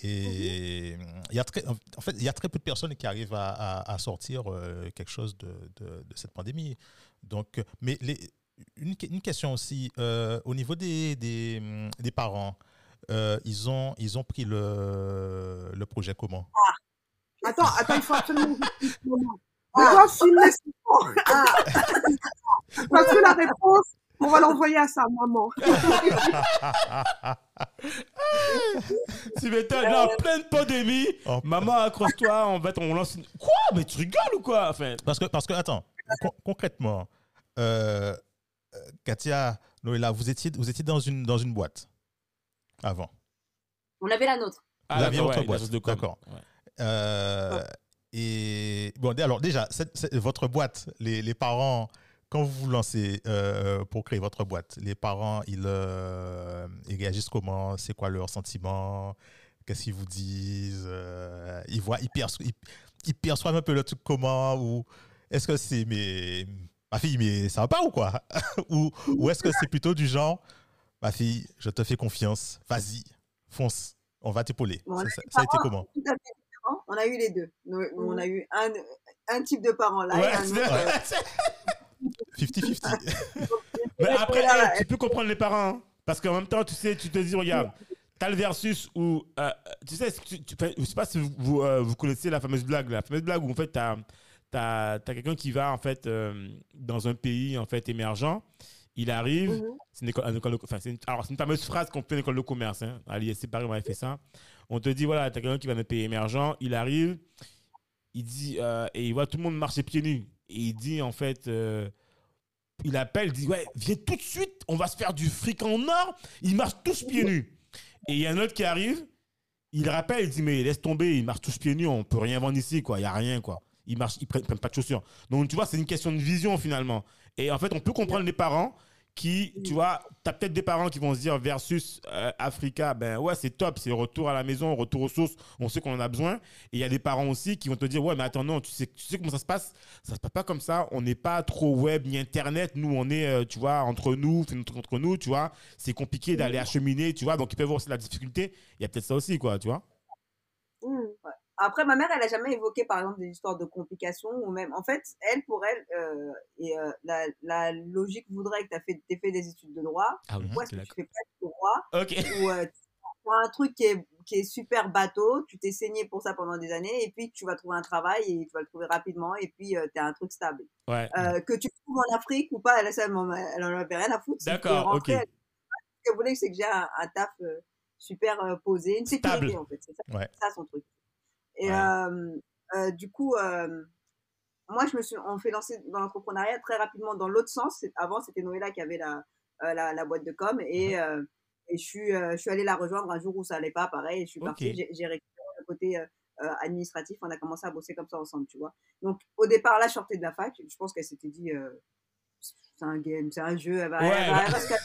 Et mhm. il y a très, en fait, il y a très peu de personnes qui arrivent à, à, sortir euh, quelque chose de, de, de, cette pandémie. Donc, mais les, une, une, question aussi, au niveau des, des, des parents, euh, ils, ont, ils ont pris le, le projet comment ah. Attends, attends, il faut absolument. Ah. filmer ah. Parce que la réponse, on va l'envoyer à sa maman. tu m'étonnes, là, en pleine pandémie, oh. maman, accroche-toi, on va on lance une... Quoi? Mais tu rigoles ou quoi? Enfin... parce, que, parce que, attends, concrètement, euh, Katia, Noëlla, vous étiez, vous étiez dans, une, dans une boîte avant. On avait la nôtre. Ah, Vous aviez votre boîte. D'accord. Euh, et bon, alors déjà, votre boîte, les, les, parents, quand vous vous lancez euh, pour créer votre boîte, les parents, ils, euh, ils réagissent comment? C'est quoi leur sentiment Qu'est-ce qu'ils vous disent? Ils voient, ils, perçoivent, ils, perçoivent un peu le truc comment? Ou est-ce que c'est mais ma fille, mais ça va pas ou quoi? Ou, ou est-ce que c'est plutôt du genre ma fille, je te fais confiance, vas-y, fonce, on va t'épauler. ça, a été comment On a eu les deux. on a eu un, un type de parents là et un autre. 50-50. Mais après, tu peux comprendre les parents. Hein. parce qu'en même temps, tu sais, tu te dis, regarde, t'as le versus où, euh, tu sais, tu, tu, je sais pas si vous, euh, vous, connaissez la fameuse blague, la fameuse blague où en fait, tu as, quelqu'un qui va en fait euh, dans un pays en fait émergent il arrive, c'est une, une, fameuse phrase qu'on fait en école de commerce. Hein. À l'ISC Paris, on avait fait ça. On te dit, voilà, tu as quelqu'un qui va dans un pays émergent, il arrive, il dit, euh, et il voit tout le monde marcher pieds nus. Et il dit, en fait, euh, il appelle, il dit, ouais, viens tout de suite, on va se faire du fric en or. Ils marchent tous pieds nus. Et il y a un autre qui arrive, il rappelle, il dit, mais laisse tomber, ils marchent tous pieds nus, on peut rien vendre ici, quoi, il n'y a rien, quoi. Ils marchent, ils prennent, prennent pas de chaussures. Donc, tu vois, c'est une question de vision, finalement. Et en fait, on peut comprendre les parents qui, tu vois, tu as peut-être des parents qui vont se dire versus euh, Africa, ben ouais, c'est top, c'est retour à la maison, retour aux sources, on sait qu'on en a besoin. Et il y a des parents aussi qui vont te dire, ouais, mais attends, non, tu sais, tu sais comment ça se passe? Ça se passe pas comme ça, on n'est pas trop web ni internet, nous, on est, euh, tu vois, entre nous, entre nous, tu vois, c'est compliqué d'aller acheminer, tu vois, donc ils peuvent voir aussi la difficulté. Il y a peut-être ça aussi, quoi, tu vois. Mmh, après, ma mère, elle a jamais évoqué, par exemple, des histoires de complications ou même, en fait, elle, pour elle, euh, et euh, la, la, logique voudrait que tu fait, aies fait des études de droit. Ah oui, Pourquoi est-ce que tu fais pas de droit Ok. Ou euh, tu as un truc qui est, qui est super bateau, tu t'es saigné pour ça pendant des années, et puis tu vas trouver un travail et tu vas le trouver rapidement, et puis tu as un truc stable. Ouais. que tu trouves en Afrique ou pas, elle, elle, elle en avait rien à foutre. D'accord, ok. Elle, ce qu'elle voulait, c'est que j'ai un, un, taf super posé, une sécurité, stable. en fait. C'est ça, ouais. ça son truc. Et du coup, moi, je me suis, on fait lancer dans l'entrepreneuriat très rapidement dans l'autre sens. Avant, c'était Noëlla qui avait la, la, la, boîte de com et, et je, suis, je suis allée la rejoindre un jour où ça allait pas, pareil, et je suis partie, j'ai récupéré le côté administratif, on a commencé à bosser comme ça ensemble, tu vois. Donc, au départ, là, je sortais de la fac, je pense qu'elle s'était dit, c'est un game, c'est un jeu, elle va, elle va,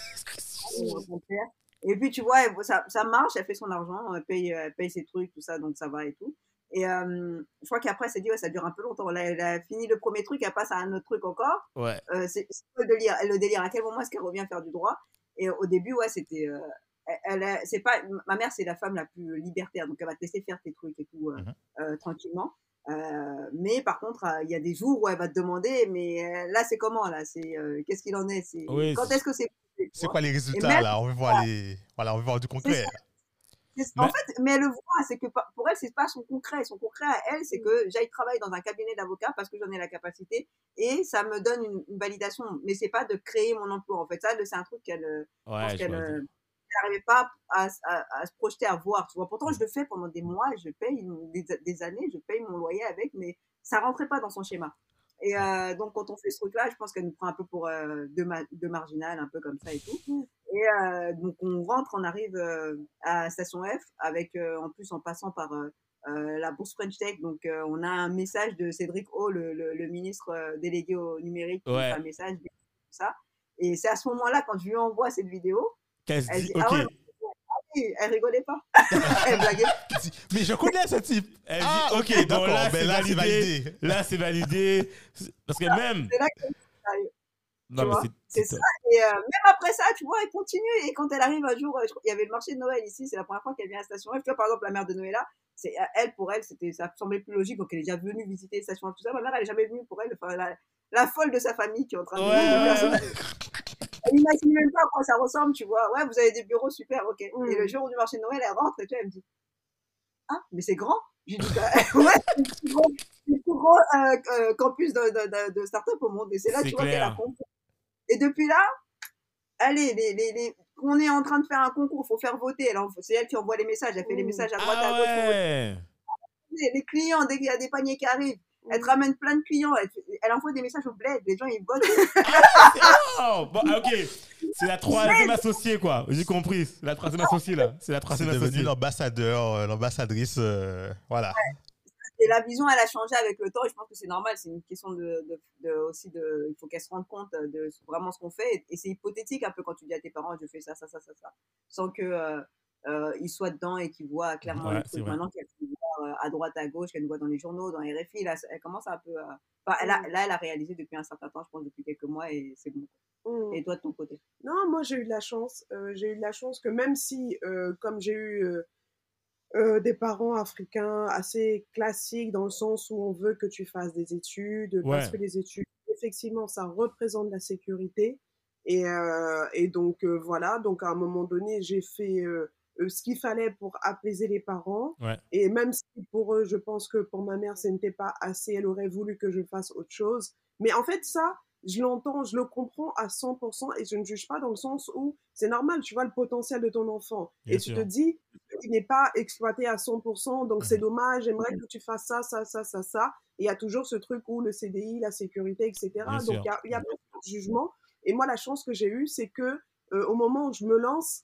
Et puis, tu vois, ça, ça marche, elle fait son argent, elle paye, elle paye ses trucs, tout ça, donc ça va et tout. Et euh, je crois qu'après, elle s'est dit, ouais, ça dure un peu longtemps. Là, elle a fini le premier truc, elle passe à un autre truc encore. Ouais. Euh, c'est le délire? Le délire, à quel moment est-ce qu'elle revient faire du droit? Et au début, ouais, c'était. euh, elle, elle- c'est pas, ma mère, c'est la femme la plus libertaire, donc elle va te laisser faire tes trucs et tout euh, euh, tranquillement. Euh, mais par contre, euh, il y a des jours où elle va te demander, mais euh, là, c'est comment là? C'est euh, qu'est-ce qu'il en est? Oui, quand est-ce que c'est C'est quoi les résultats même- là? On veut voir les. Voilà, on veut voir du concret. En Mais- fait, mais elle le voit, c'est que pour elle, c'est pas son concret. Son concret à elle, c'est que j'aille travailler dans un cabinet d'avocat parce que j'en ai la capacité et ça me donne une, une validation. Mais c'est pas de créer mon emploi. En fait, ça, c'est un truc qu'elle, euh, Ouais, qu'elle vois. euh, n'arrivait pas à, à- à se projeter à voir. Tu vois, pourtant, je le fais pendant des mois, je paye des, des années, je paye mon loyer avec, mais ça rentrait pas dans son schéma. Et euh, donc, quand on fait ce truc-là, je pense qu'elle nous prend un peu pour euh, deux, ma- deux marginales, un peu comme ça et tout. Et euh, donc, on rentre, on arrive euh, à Station F, avec, en plus, en passant par la bourse French Tech. Donc, on a un message de Cédric O, le, le- le ministre délégué au numérique, qui Ouais. un message, tout ça. Et c'est à ce moment-là, quand je lui envoie cette vidéo, Elle dit, dit, ok. ah ouais, elle rigolait pas. elle blaguait. Mais je connais ce type. Elle dit, Ah, ok, ok, donc là, Ben c'est là, c'est validé. validé. Là, c'est validé. Parce que même. C'est là que Non, mais vois, c'est. c'est ça. Et euh, même après ça, tu vois, elle continue. Et quand elle arrive un jour, euh, il y avait le marché de Noël ici, c'est la première fois qu'elle vient à Station F. Tu vois, par exemple, la mère de Noëlla, c'est euh, elle, pour elle, c'était, ça semblait plus logique. Donc, elle est déjà venue visiter Station F, tout ça. Ma mère, elle est jamais venue pour elle. Enfin, la, la folle de sa famille qui est en train de Ouais, Elle imagine même pas à quoi ça ressemble, tu vois. Ouais, vous avez des bureaux, super, ok. Mm. Et le jour du marché de Noël, elle rentre et tu vois, elle me dit Ah, mais c'est grand. J'ai dit Bah, Ouais, c'est le plus le grand euh, euh, campus de, de, de, de start-up au monde. Et c'est là, tu vois, qu'elle a compris. Et depuis là, allez, les, les, les, on est en train de faire un concours, il faut faire voter. C'est elle qui envoie les messages, elle fait les Mm. messages à droite, à Ah gauche. ouais. voter. Les clients, dès qu'il y a des paniers qui arrivent, elle te ramène plein de clients. Elle, elle envoie des messages au bled. Les gens, ils votent. Oh, bon, ah, ok. C'est la troisième associée, quoi. J'ai compris. C'est la troisième associée, là. C'est la troisième associée. l'ambassadeur, euh, l'ambassadrice. euh, voilà. Et la vision, elle a changé avec le temps. Et je pense que c'est normal. C'est une question de, de, de- aussi de. Il faut qu'elle se rende compte de vraiment ce qu'on fait. Et, et c'est hypothétique un peu quand tu dis à tes parents, je fais ça, ça, ça, ça, ça, sans que euh, euh, ils soient dedans et qu'ils voient clairement Ouais. Maintenant qu'elle à droite, à gauche, qu'elle nous voit dans les journaux, dans les RFI, là, elle commence un peu à. Enfin, elle a, là, elle a réalisé depuis un certain temps, je pense depuis quelques mois, et c'est bon. Mm. Et toi, de ton côté? Non, moi j'ai eu de la chance. Euh, j'ai eu de la chance que même si, euh, comme j'ai eu euh, euh, des parents africains assez classiques dans le sens où on veut que tu fasses des études, parce que les études, effectivement, ça représente la sécurité. Et, euh, et donc euh, voilà, donc à un moment donné, j'ai fait euh, euh, ce qu'il fallait pour apaiser les parents. Ouais. Et même si pour eux, je pense que pour ma mère, ce n'était pas assez, elle aurait voulu que je fasse autre chose. Mais en fait, ça, je l'entends, je le comprends à 100% et je ne juge pas dans le sens où c'est normal, tu vois le potentiel de ton enfant Bien et tu te dis il n'est pas exploité à 100%, donc c'est Mhm. dommage, j'aimerais que tu fasses ça, ça, ça, ça, ça. Et il y a toujours ce truc où le CDI, la sécurité, etc. Bien donc il y a, y a pas de jugement. Et moi, la chance que j'ai eue, c'est que euh, au moment où je me lance, euh,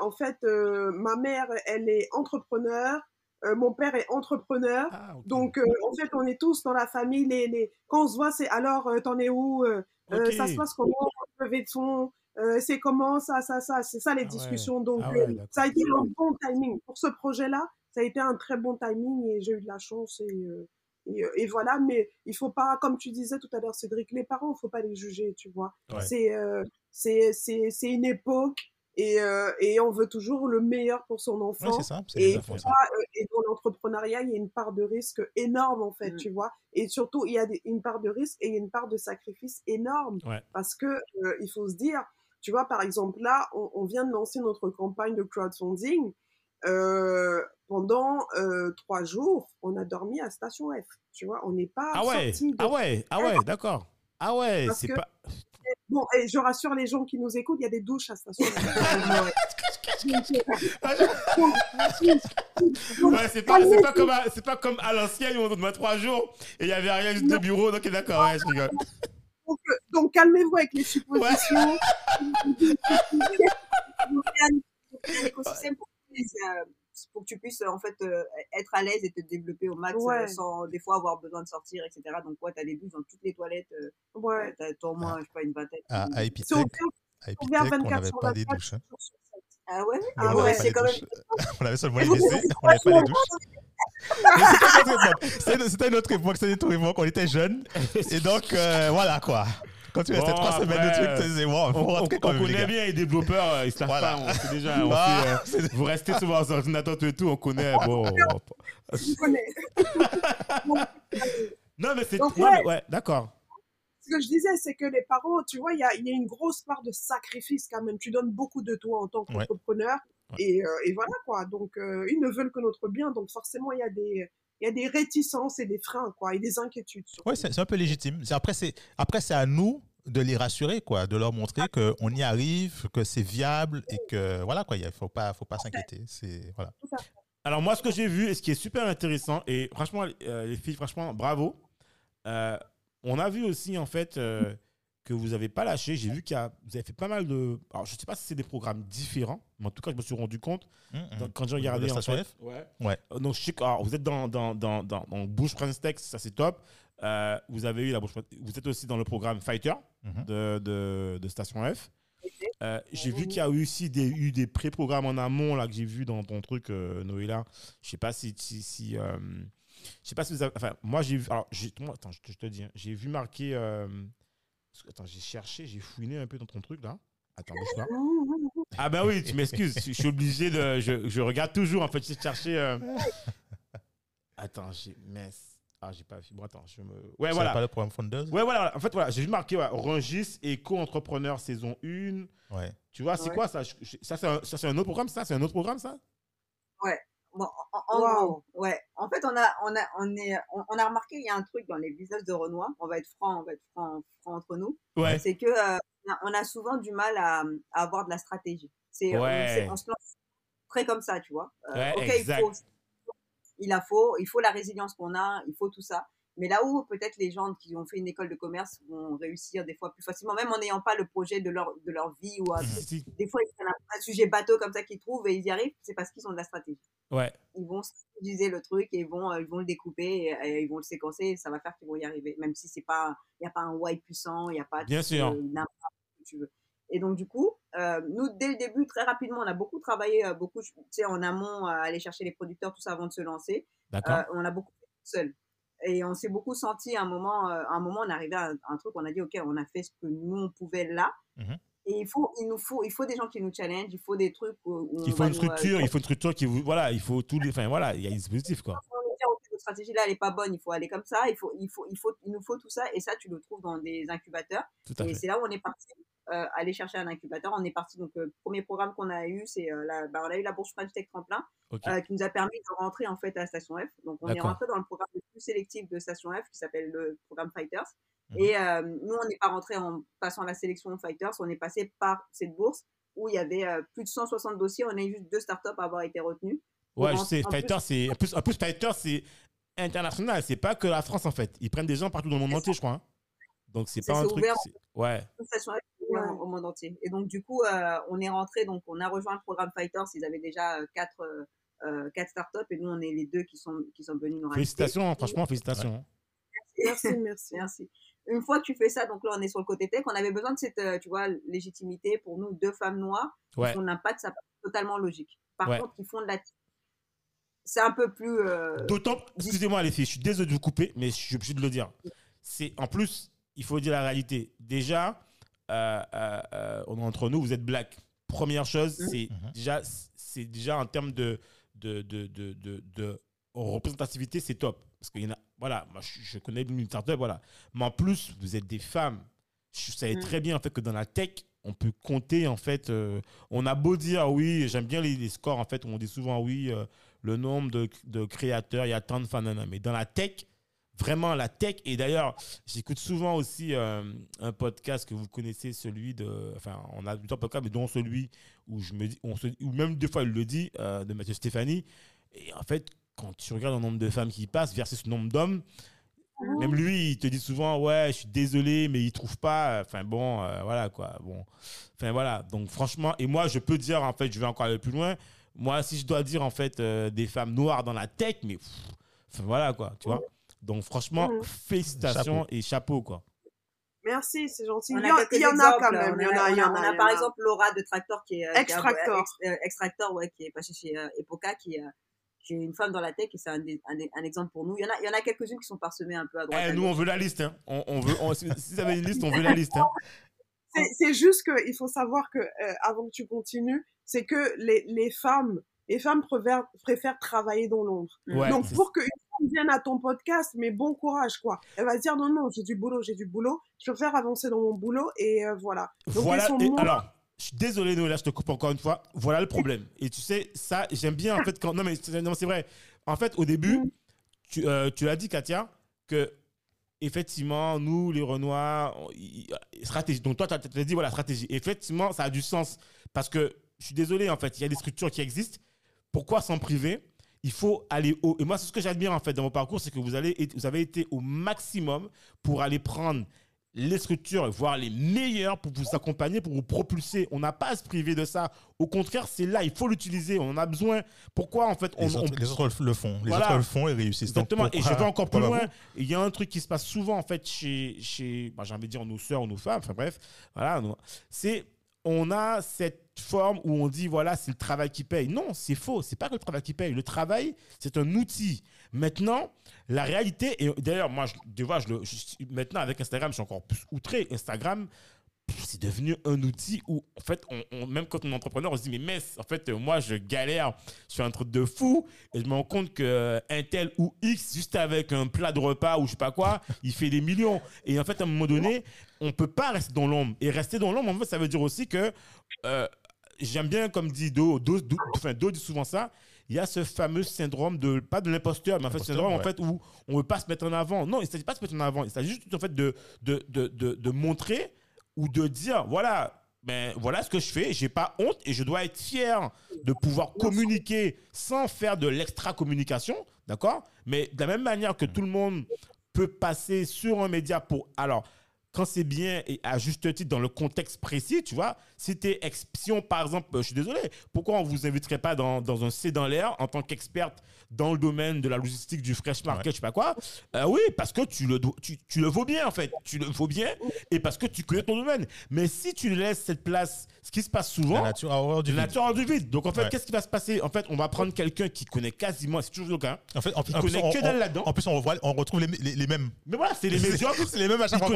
en fait, euh, ma mère, elle est entrepreneur, euh, mon père est entrepreneur. Ah. Donc, euh, en fait, on est tous dans la famille. Les, les... Quand on se voit, c'est alors, euh, t'en es où euh, euh. Ça se passe comment Levé de euh, C'est comment ça, ça, ça C'est ça les Ah ouais. discussions. Donc, Ah ouais, euh, ça a été un bon timing. Pour ce projet-là, ça a été un très bon timing et j'ai eu de la chance. Et, euh, et, euh, et voilà, mais il faut pas, comme tu disais tout à l'heure, Cédric, les parents, il faut pas les juger, tu vois. Ouais. C'est euh, c'est c'est c'est une époque et, euh, et on veut toujours le meilleur pour son enfant. c'est ça. c'est Et, ça. euh, et dans l'entrepreneuriat, il y a une part de risque énorme, en fait, Mm. tu vois. Et surtout, il y a des- une part de risque et une part de sacrifice énorme. Ouais. Parce que euh, il faut se dire, tu vois, par exemple, là, on, on vient de lancer notre campagne de crowdfunding. Euh, pendant euh, trois jours, on a dormi à Station F. Tu vois, on n'est pas Ah ouais. sorti de... Ah ouais. Ah ouais. D'accord. Ah ouais. Parce C'est que- pas. Bon, et je rassure les gens qui nous écoutent, il y a des douches à Station. Ouais, c'est pas, c'est pas comme, à, c'est pas comme à l'ancienne où on demande trois jours et il y avait rien juste de bureau. Donc d'accord. Ouais, je rigole. Donc, euh, donc, calmez-vous avec les suppositions. Donc, pour que tu puisses, euh, tu en fait euh, être à l'aise et te développer au max euh, Ouais. sans des fois avoir besoin de sortir etc donc ouais t'as des douches dans toutes les toilettes euh, Ouais. t'as t'as au moins je sais pas une vingtaine À, à C'est Epitech, ouvert, à Epitech, on 24 n'avait sur pas des 24 douches. hein. ah ouais? Ah ouais c'est quand même. On avait seulement les WC, on n'avait pas les douches. C'était une autre époque. C'était- C'était une autre époque, c'était une autre époque, on était jeunes. Et donc, euh, voilà quoi. Quand tu restais Bon, trois semaines de trucs, tu disais, wow, On, faut on- rentrer on quand même, les connaît gars. bien les développeurs, euh, ils se lavent Voilà. pas, on sait déjà. on Ah, sait, euh, vous restez sur vos ordinateurs tout et tout, on connaît. Bon, Je connais. non mais c'est ouais. ouais, d'accord. Ce que je disais, c'est que les parents, tu vois, il y a, il y a une grosse part de sacrifice quand même. Tu donnes beaucoup de toi en tant qu'entrepreneur. Ouais. Et, euh, et voilà, quoi. Donc, euh, ils ne veulent que notre bien. Donc, forcément, il y a des, il y a des réticences et des freins, quoi, et des inquiétudes. Ouais, c'est c'est un peu légitime. C'est- Après, c'est après c'est à nous de les rassurer, quoi, de leur montrer qu'on y arrive, que c'est viable et que voilà, quoi, il ne faut pas, faut pas s'inquiéter. C'est voilà. Alors moi, ce que j'ai vu et ce qui est super intéressant, et franchement, euh, les filles, franchement, bravo. Euh, on a vu aussi en fait euh, que vous n'avez pas lâché. J'ai vu qu'il y a, vous avez fait pas mal de. Alors je sais pas si c'est des programmes différents, mais en tout cas, je me suis rendu compte donc, quand j'ai regardé de en Station fait. F? Ouais. Ouais. Euh, Donc je sais que vous êtes dans dans dans dans, dans Bouche Prince Tech, ça c'est top. Euh, vous avez eu la Vous êtes aussi dans le programme Fighter Mhm. de, de, de Station F. Euh, j'ai vu qu'il y a eu aussi des, eu des pré-programmes en amont là que j'ai vu dans ton truc euh, Noëlla. Je sais pas si si, si, euh, je sais pas si vous avez, enfin moi j'ai vu alors j'ai moi, attends je te, je te dis hein, j'ai vu marqué euh, attends j'ai cherché j'ai fouiné un peu dans ton truc là. Attends bouge pas. Ah ben oui tu m'excuses je suis obligé de je, je regarde toujours en fait j'ai cherché. euh, Attends j'ai mince ah j'ai pas vu bon attends je me ouais C'est voilà pas le programme Founders Ouais, voilà. En fait, voilà, j'ai vu marqué ouais, Rungis, éco-entrepreneur saison 1. Ouais. Tu vois, c'est Ouais. quoi ça? Je- je- Ça, c'est un, ça, c'est un autre programme, ça? C'est un autre programme, ça? Bon, en, en Wow. gros, ouais. En fait, on a, on a, on est, on, on a remarqué il y a un truc dans les business de Renoir. On va être franc, on va être franc, franc entre nous. Ouais. C'est que euh, on a- on souvent du mal à, à avoir de la stratégie. C'est, on- Ouais. c'est- on, se lance très comme ça, tu vois. Euh, Ouais, ok, exact. il faut, il a faut, il faut la résilience qu'on a, il faut tout ça. Mais là où peut-être les gens qui ont fait une école de commerce vont réussir des fois plus facilement, même en n'ayant pas le projet de leur, de leur vie ou un truc. si. Des fois, ils prennent un, un sujet bateau comme ça qu'ils trouvent et ils y arrivent, c'est parce qu'ils ont de la stratégie Ouais. ils vont utiliser le truc et ils vont, euh, ils vont le découper et, et ils vont le séquencer et ça va faire qu'ils vont y arriver. Même si c'est pas, il n'y a pas un why puissant, il n'y a pas Bien sûr. que tu veux. Et donc, du coup, euh, nous, dès le début, très rapidement, on a beaucoup travaillé, euh, beaucoup, tu sais, en amont, à aller chercher les producteurs, tout ça avant de se lancer. D'accord. Euh, on a beaucoup fait tout seul. Et on s'est beaucoup senti à un moment, à un moment, on arrivait à un, un truc, on a dit, OK, on a fait ce que nous, on pouvait là. Mhm. Et il faut, il nous faut, il faut des gens qui nous challenge, il faut des trucs où, où il faut une nous, structure, il faut une structure qui vous. Voilà, il faut tous les. Enfin, voilà, il y a un dispositif, quoi. On va dire, ok, notre stratégie là, elle est pas bonne, il faut aller comme ça, il faut, il faut, il faut, il nous faut tout ça, et ça, tu le trouves dans des incubateurs. Et c'est là où on est parti, euh, aller chercher un incubateur. On est parti, donc, le premier programme qu'on a eu, c'est, euh, la, bah, on a eu la bourse French Tech Tremplin, euh, qui nous a permis de rentrer, en fait, à Station F. Donc, on est rentré dans le programme le plus sélectif de Station F, qui s'appelle le programme Fighters. Mhm. Et euh, nous, on n'est pas rentré en passant la sélection Fighters, on est passé par cette bourse où il y avait euh, plus de 160 dossiers. On a eu juste deux startups à avoir été retenues. Ouais, je sais. Fighter, c'est. En plus, en plus, Fighter, c'est international. C'est pas que la France, en fait. Ils prennent des gens partout dans le monde entier, je crois. hein. Donc, c'est pas un truc. Ouais. au monde entier. Et donc, du coup, euh, on est rentré, donc on a rejoint le programme Fighters. Ils avaient déjà euh, quatre, euh, quatre startups et nous, on est les deux qui sont, qui sont venus nous. Félicitations, hein, franchement, félicitations. Merci, merci. Merci. Une fois que tu fais ça, donc là, on est sur le côté tech. On avait besoin de cette, euh, tu vois, légitimité pour nous, deux femmes noires. Ouais. Son impact, ça paraît totalement logique. Par Ouais. contre, ils font de la. C'est un peu plus. euh, D'autant, excusez-moi les filles, je suis désolé de vous couper, mais je suis obligé de le dire. C'est en plus, il faut dire la réalité. Déjà, euh, euh, euh, entre nous, vous êtes black. Première chose, Mhm. c'est Mhm. déjà, c'est déjà en termes de de, de, de, de, de représentativité, c'est top. Parce qu'il y en a, voilà, moi je, je connais une startup, voilà. Mais en plus, vous êtes des femmes. Je savais Mhm. très bien en fait que dans la tech, on peut compter en fait. euh, on a beau dire oui, j'aime bien les, les scores en fait. On dit souvent oui, euh, le nombre de, créateurs, il y a tant de fans, nanana. mais dans la tech, vraiment la tech. Et d'ailleurs, j'écoute souvent aussi euh, un podcast que vous connaissez, celui de, enfin, on a plusieurs podcasts, mais dont celui où je me dis, on se, ou même deux fois il le dit, euh, de Mathieu Stéphanie. Et en fait, quand tu regardes le nombre de femmes qui passent versus le nombre d'hommes, même lui, il te dit souvent, ouais, je suis désolé, mais il trouve pas. Enfin bon, euh, voilà quoi. Bon, enfin voilà. Donc franchement, et moi, je peux dire, en fait, je vais encore aller plus loin. Moi, si je dois dire en fait euh, des femmes noires dans la tech, mais pff, enfin voilà quoi, tu vois. Donc franchement, Mhm. félicitations Chapeau. et chapeau quoi. Merci, c'est gentil. Il y, en- quelques il y en a quand même. On Il y en a, il y on a- en a, par exemple Laura de Tractor qui est. a- Extractor. ex- euh, Extractor, ouais, qui est passée chez euh, Epoca, qui, euh, j'ai une femme dans la tech et c'est un, exemple pour nous. Il y en a, il y en a quelques-unes qui sont parsemées un peu à droite. Eh, à nous, on veut la liste. Hein. On, on veut, on- si vous avez une liste, on veut la liste. Hein. C'est- C'est juste qu'il faut savoir que, euh, avant que tu continues, c'est que les, les femmes, les femmes préfèrent, préfèrent travailler dans l'ombre. Ouais, Donc, pour qu'une femme vienne à ton podcast, mais bon courage, quoi. Elle va se dire, non, non, j'ai du boulot, j'ai du boulot. Je préfère avancer dans mon boulot et euh, voilà. Donc, voilà. et moins- alors, je suis désolé, Noël, là, je te coupe encore une fois. Voilà le problème. Et tu sais, ça, j'aime bien, en fait, quand. Non, mais c'est vrai. En fait, au début, Mm. tu, euh, tu l'as dit, Katia, que. Effectivement, nous, les Renois, on- y- y- stratégie. Donc, toi, tu as, dit, voilà, stratégie. Effectivement, ça a du sens. Parce que, je suis désolé, en fait, il y a des structures qui existent. Pourquoi s'en priver? Il faut aller haut. Et moi, c'est ce que j'admire, en fait, dans mon parcours, c'est que vous, allez, vous avez été au maximum pour aller prendre les structures, voire les meilleures pour vous accompagner, pour vous propulser. On n'a pas à se priver de ça. Au contraire, c'est là, il faut l'utiliser. On en a besoin. Pourquoi, en fait, on, Les, on- autres, les autres le font. Les Voilà. autres le font et réussissent. Donc, Exactement. Et je vais encore plus loin. Il y a un truc qui se passe souvent, en fait, chez, chez bah, j'ai envie de dire, nos sœurs nos femmes. Enfin, bref. Voilà. C'est, on a cette forme où on dit, voilà, c'est le travail qui paye. Non, c'est faux. C'est pas que le travail qui paye. Le travail, c'est un outil. Maintenant, la réalité, et d'ailleurs, moi, je, je le, je- maintenant, avec Instagram, je suis encore plus outré. Instagram, c'est devenu un outil où, en fait, on, même quand on est entrepreneur, on se dit, mais mince, en fait, moi, je galère sur un truc de fou et je me rends compte que euh, tel ou X, juste avec un plat de repas ou je sais pas quoi, il fait des millions. Et en fait, à un moment donné, on peut pas rester dans l'ombre. Et rester dans l'ombre, en fait, ça veut dire aussi que, euh, j'aime bien, comme dit Do, Do, Do- enfin, Do dit souvent ça, il y a ce fameux syndrome de, pas de l'imposteur, mais en fait, syndrome, en fait, où on veut pas se mettre en avant. Non, il s'agit pas de se mettre en avant. Il s'agit juste, en fait, de, de, de, de, de montrer ou de dire, voilà, ben, voilà ce que je fais, j'ai pas honte et je dois être fier de pouvoir communiquer sans faire de l'extra-communication, d'accord? Mais de la même manière que tout le monde peut passer sur un média pour... Alors, quand c'est bien et à juste titre dans le contexte précis, tu vois, ex- si on, par exemple, je suis désolé, pourquoi on vous inviterait pas dans, dans un C dans l'air en tant qu'experte dans le domaine de la logistique du fresh market, Ouais. je sais pas quoi? Euh, Oui, parce que tu le, tu, tu le vaux bien en fait, tu le vaux bien et parce que tu connais ton domaine. Mais si tu laisses cette place, ce qui se passe La souvent, nature a horreur du la vide. nature du vide. Donc en fait, Ouais. qu'est-ce qui va se passer? En fait, on va prendre quelqu'un qui connaît quasiment, c'est toujours le cas. En fait, en, plus, connaît on, que dalle là-dedans. en plus, on, revoit- on retrouve les, les- les mêmes. Mais voilà, c'est les. C'est les mêmes à chaque fois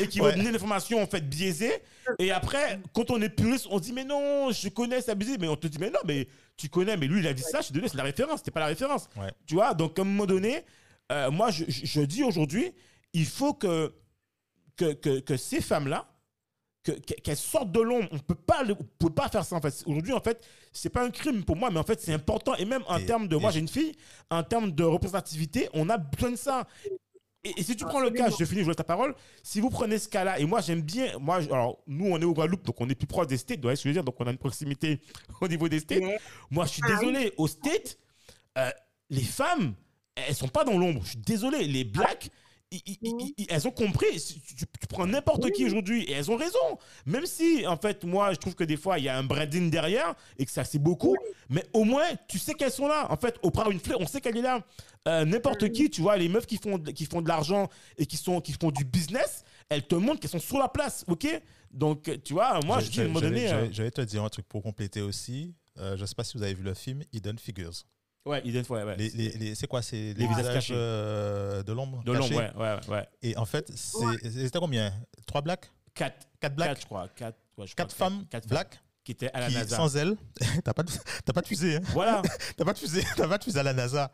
et qui Ouais. donner l'information en fait biaisée. Et après, quand on est puriste, on dit mais non, je connais ça biaisé. Mais on te dit mais non, mais tu connais, mais lui il a dit ça, je suis désolé, c'est la référence, c'était pas la référence. Ouais. Tu vois, donc à un moment donné, euh, moi je, je- je dis aujourd'hui, il faut que, que, que, que ces femmes-là, que- que- qu'elles sortent de l'ombre. On peut pas, le- on peut pas faire ça en fait. Aujourd'hui en fait, c'est pas un crime pour moi, mais en fait c'est important. Et même en termes de, moi j'ai une fille, en termes de représentativité, on a besoin de ça. Et, et si tu prends le cas, je finis, je laisse ta parole. Si vous prenez ce cas-là, et moi j'aime bien, moi, alors nous on est au Guadeloupe, donc on est plus proche des States, que je veux dire, donc on a une proximité au niveau des States. Ouais. Moi je suis Ah désolé, aux States, euh, les femmes, elles sont pas dans l'ombre. Je suis désolé, les blacks, ils- ils- ils- ils- elles ont compris. Si Tu, tu- prends n'importe qui aujourd'hui et elles ont raison. Même si, en fait, moi, je trouve que des fois, il y a un branding derrière et que ça, c'est beaucoup. Mais au moins, tu sais qu'elles sont là. En fait, Oprah Winfrey, on sait qu'elle est là. Euh, n'importe qui, tu vois, les meufs qui font, qui font de l'argent et qui, sont, qui font du business, elles te montrent qu'elles sont sur la place, ok? Donc, tu vois, moi, je dis, à un moment donné... euh, J'allais te dire un truc pour compléter aussi. Euh, je ne sais pas si vous avez vu le film Hidden Figures. Ouais, Eden, ouais, ouais. Les, les- les- c'est quoi C'est les, Les visages visages cachés. euh, de l'ombre De l'ombre, ouais, ouais, ouais. Et en fait, c'est- c'était combien? Trois blacks? Quatre. Quatre blacks? Quatre, je crois. Quatre, ouais, je Quatre femmes quatre blacks qui étaient à la qui, NASA. sans elles, t'as pas, de- t'as pas de fusée. Hein Voilà. T'as pas de fusée, t'as pas de fusée à la NASA.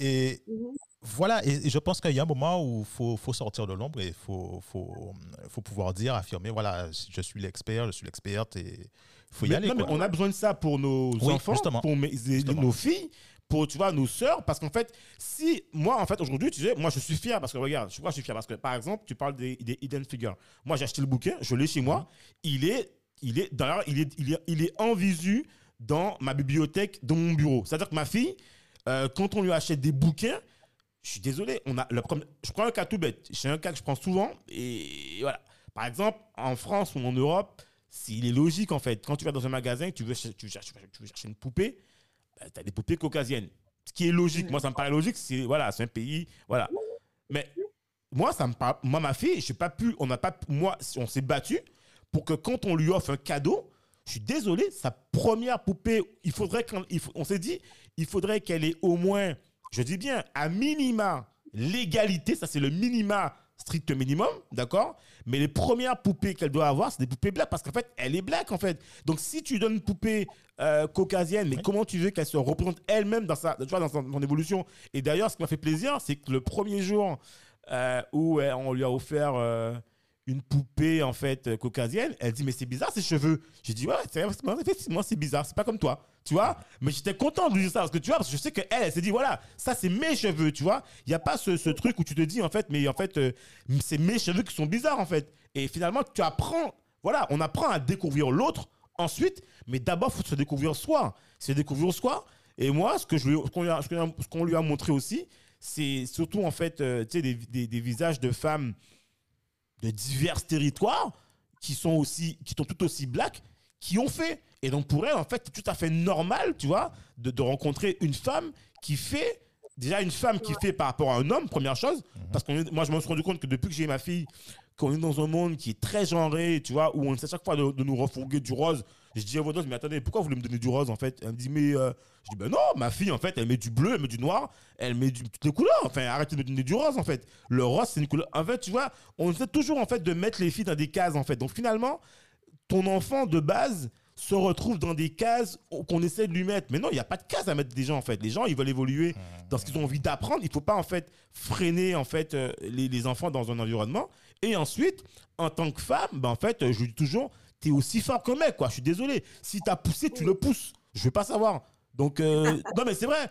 Et Mhm. voilà, et, et je pense qu'il y a un moment où il faut, faut sortir de l'ombre et il faut, faut, faut pouvoir dire, affirmer, voilà, je suis l'expert, je suis l'experte et il faut y Mais- aller. non, mais quoi. on a besoin de ça pour nos Oui, enfants, justement. pour mes- Justement. nos filles, pour tu vois nos sœurs, parce qu'en fait, si moi en fait aujourd'hui, tu sais, moi je suis fier parce que regarde, je suis fier parce que par exemple, tu parles des, des hidden figures. Moi j'ai acheté le bouquin, je l'ai chez moi, Mhm. il est, il est d'ailleurs, il est, il est, il est en visu dans ma bibliothèque, dans mon bureau. C'est-à-dire que ma fille, euh, quand on lui achète des bouquins, je suis désolé, on a le premier- je prends un cas tout bête. C'est un cas que je prends souvent et voilà. Par exemple, en France ou en Europe, s'il est logique en fait, quand tu vas dans un magasin, tu veux, tu veux chercher, tu veux chercher une poupée, tu as des poupées caucasiennes. Ce qui est logique, moi ça me paraît logique, c'est voilà, un pays, voilà. Mais moi ça me parle, moi ma fille, pas pu, on n'a pas, moi on s'est battu pour que quand on lui offre un cadeau, Je suis désolé, sa première poupée, il faudrait qu'on, on s'est dit, il faudrait qu'elle ait au moins, je dis bien, à minima, l'égalité, ça c'est le minima strict minimum, d'accord? Mais les premières poupées qu'elle doit avoir, c'est des poupées black, parce qu'en fait, elle est black, en fait. Donc si tu donnes une poupée euh, caucasienne, mais comment tu veux qu'elle se représente elle-même dans sa, tu vois, dans son, son évolution? Et d'ailleurs, ce qui m'a fait plaisir, c'est que le premier jour euh, où euh, on lui a offert une poupée en fait euh, caucasienne, elle dit mais c'est bizarre ses cheveux. J'ai dit ouais, c'est effectivement c'est bizarre, c'est pas comme toi, tu vois. Mais j'étais content de lui dire ça parce que tu vois, je sais que elle, elle s'est dit voilà, ça c'est mes cheveux, tu vois. Il y a pas ce, ce truc où tu te dis en fait mais en fait euh, c'est mes cheveux qui sont bizarres en fait. Et finalement tu apprends, voilà, on apprend à découvrir l'autre ensuite, mais d'abord faut se découvrir soi, se découvrir soi. Et moi, ce que je qu'on lui, qu'on lui qu'on lui a montré aussi, c'est surtout en fait, euh, tu sais, des- des visages de femmes de divers territoires qui sont aussi, qui sont tout aussi black, qui ont fait. Et donc pour elle, en fait, c'est tout à fait normal, tu vois, de, de rencontrer une femme qui fait déjà une femme qui fait par rapport à un homme, première chose, parce que moi je me suis rendu compte que depuis que j'ai ma fille, qu'on est dans un monde qui est très genré, tu vois, où on essaie chaque fois de, de nous refourguer du rose. Je dis à votre mais attendez, pourquoi vous voulez me donner du rose en fait? Elle me dit, mais euh, je dis, ben non, ma fille en fait, elle met du bleu, elle met du noir, elle met du, toutes les couleurs. Enfin, arrêtez de me donner du rose en fait. Le rose, c'est une couleur. En fait, tu vois, on essaie toujours en fait de mettre les filles dans des cases en fait. Donc finalement, ton enfant de base se retrouve dans des cases qu'on essaie de lui mettre. Mais non, il n'y a pas de cases à mettre des gens en fait. Les gens, ils veulent évoluer dans ce qu'ils ont envie d'apprendre. Il ne faut pas en fait freiner en fait euh, les, les enfants dans un environnement. Et ensuite, en tant que femme, ben, en fait, je dis toujours, tu es aussi fort qu'un mec, quoi. Je suis désolé. Si tu as poussé, tu le pousses. Je veux pas savoir. Donc, euh, non, mais c'est vrai.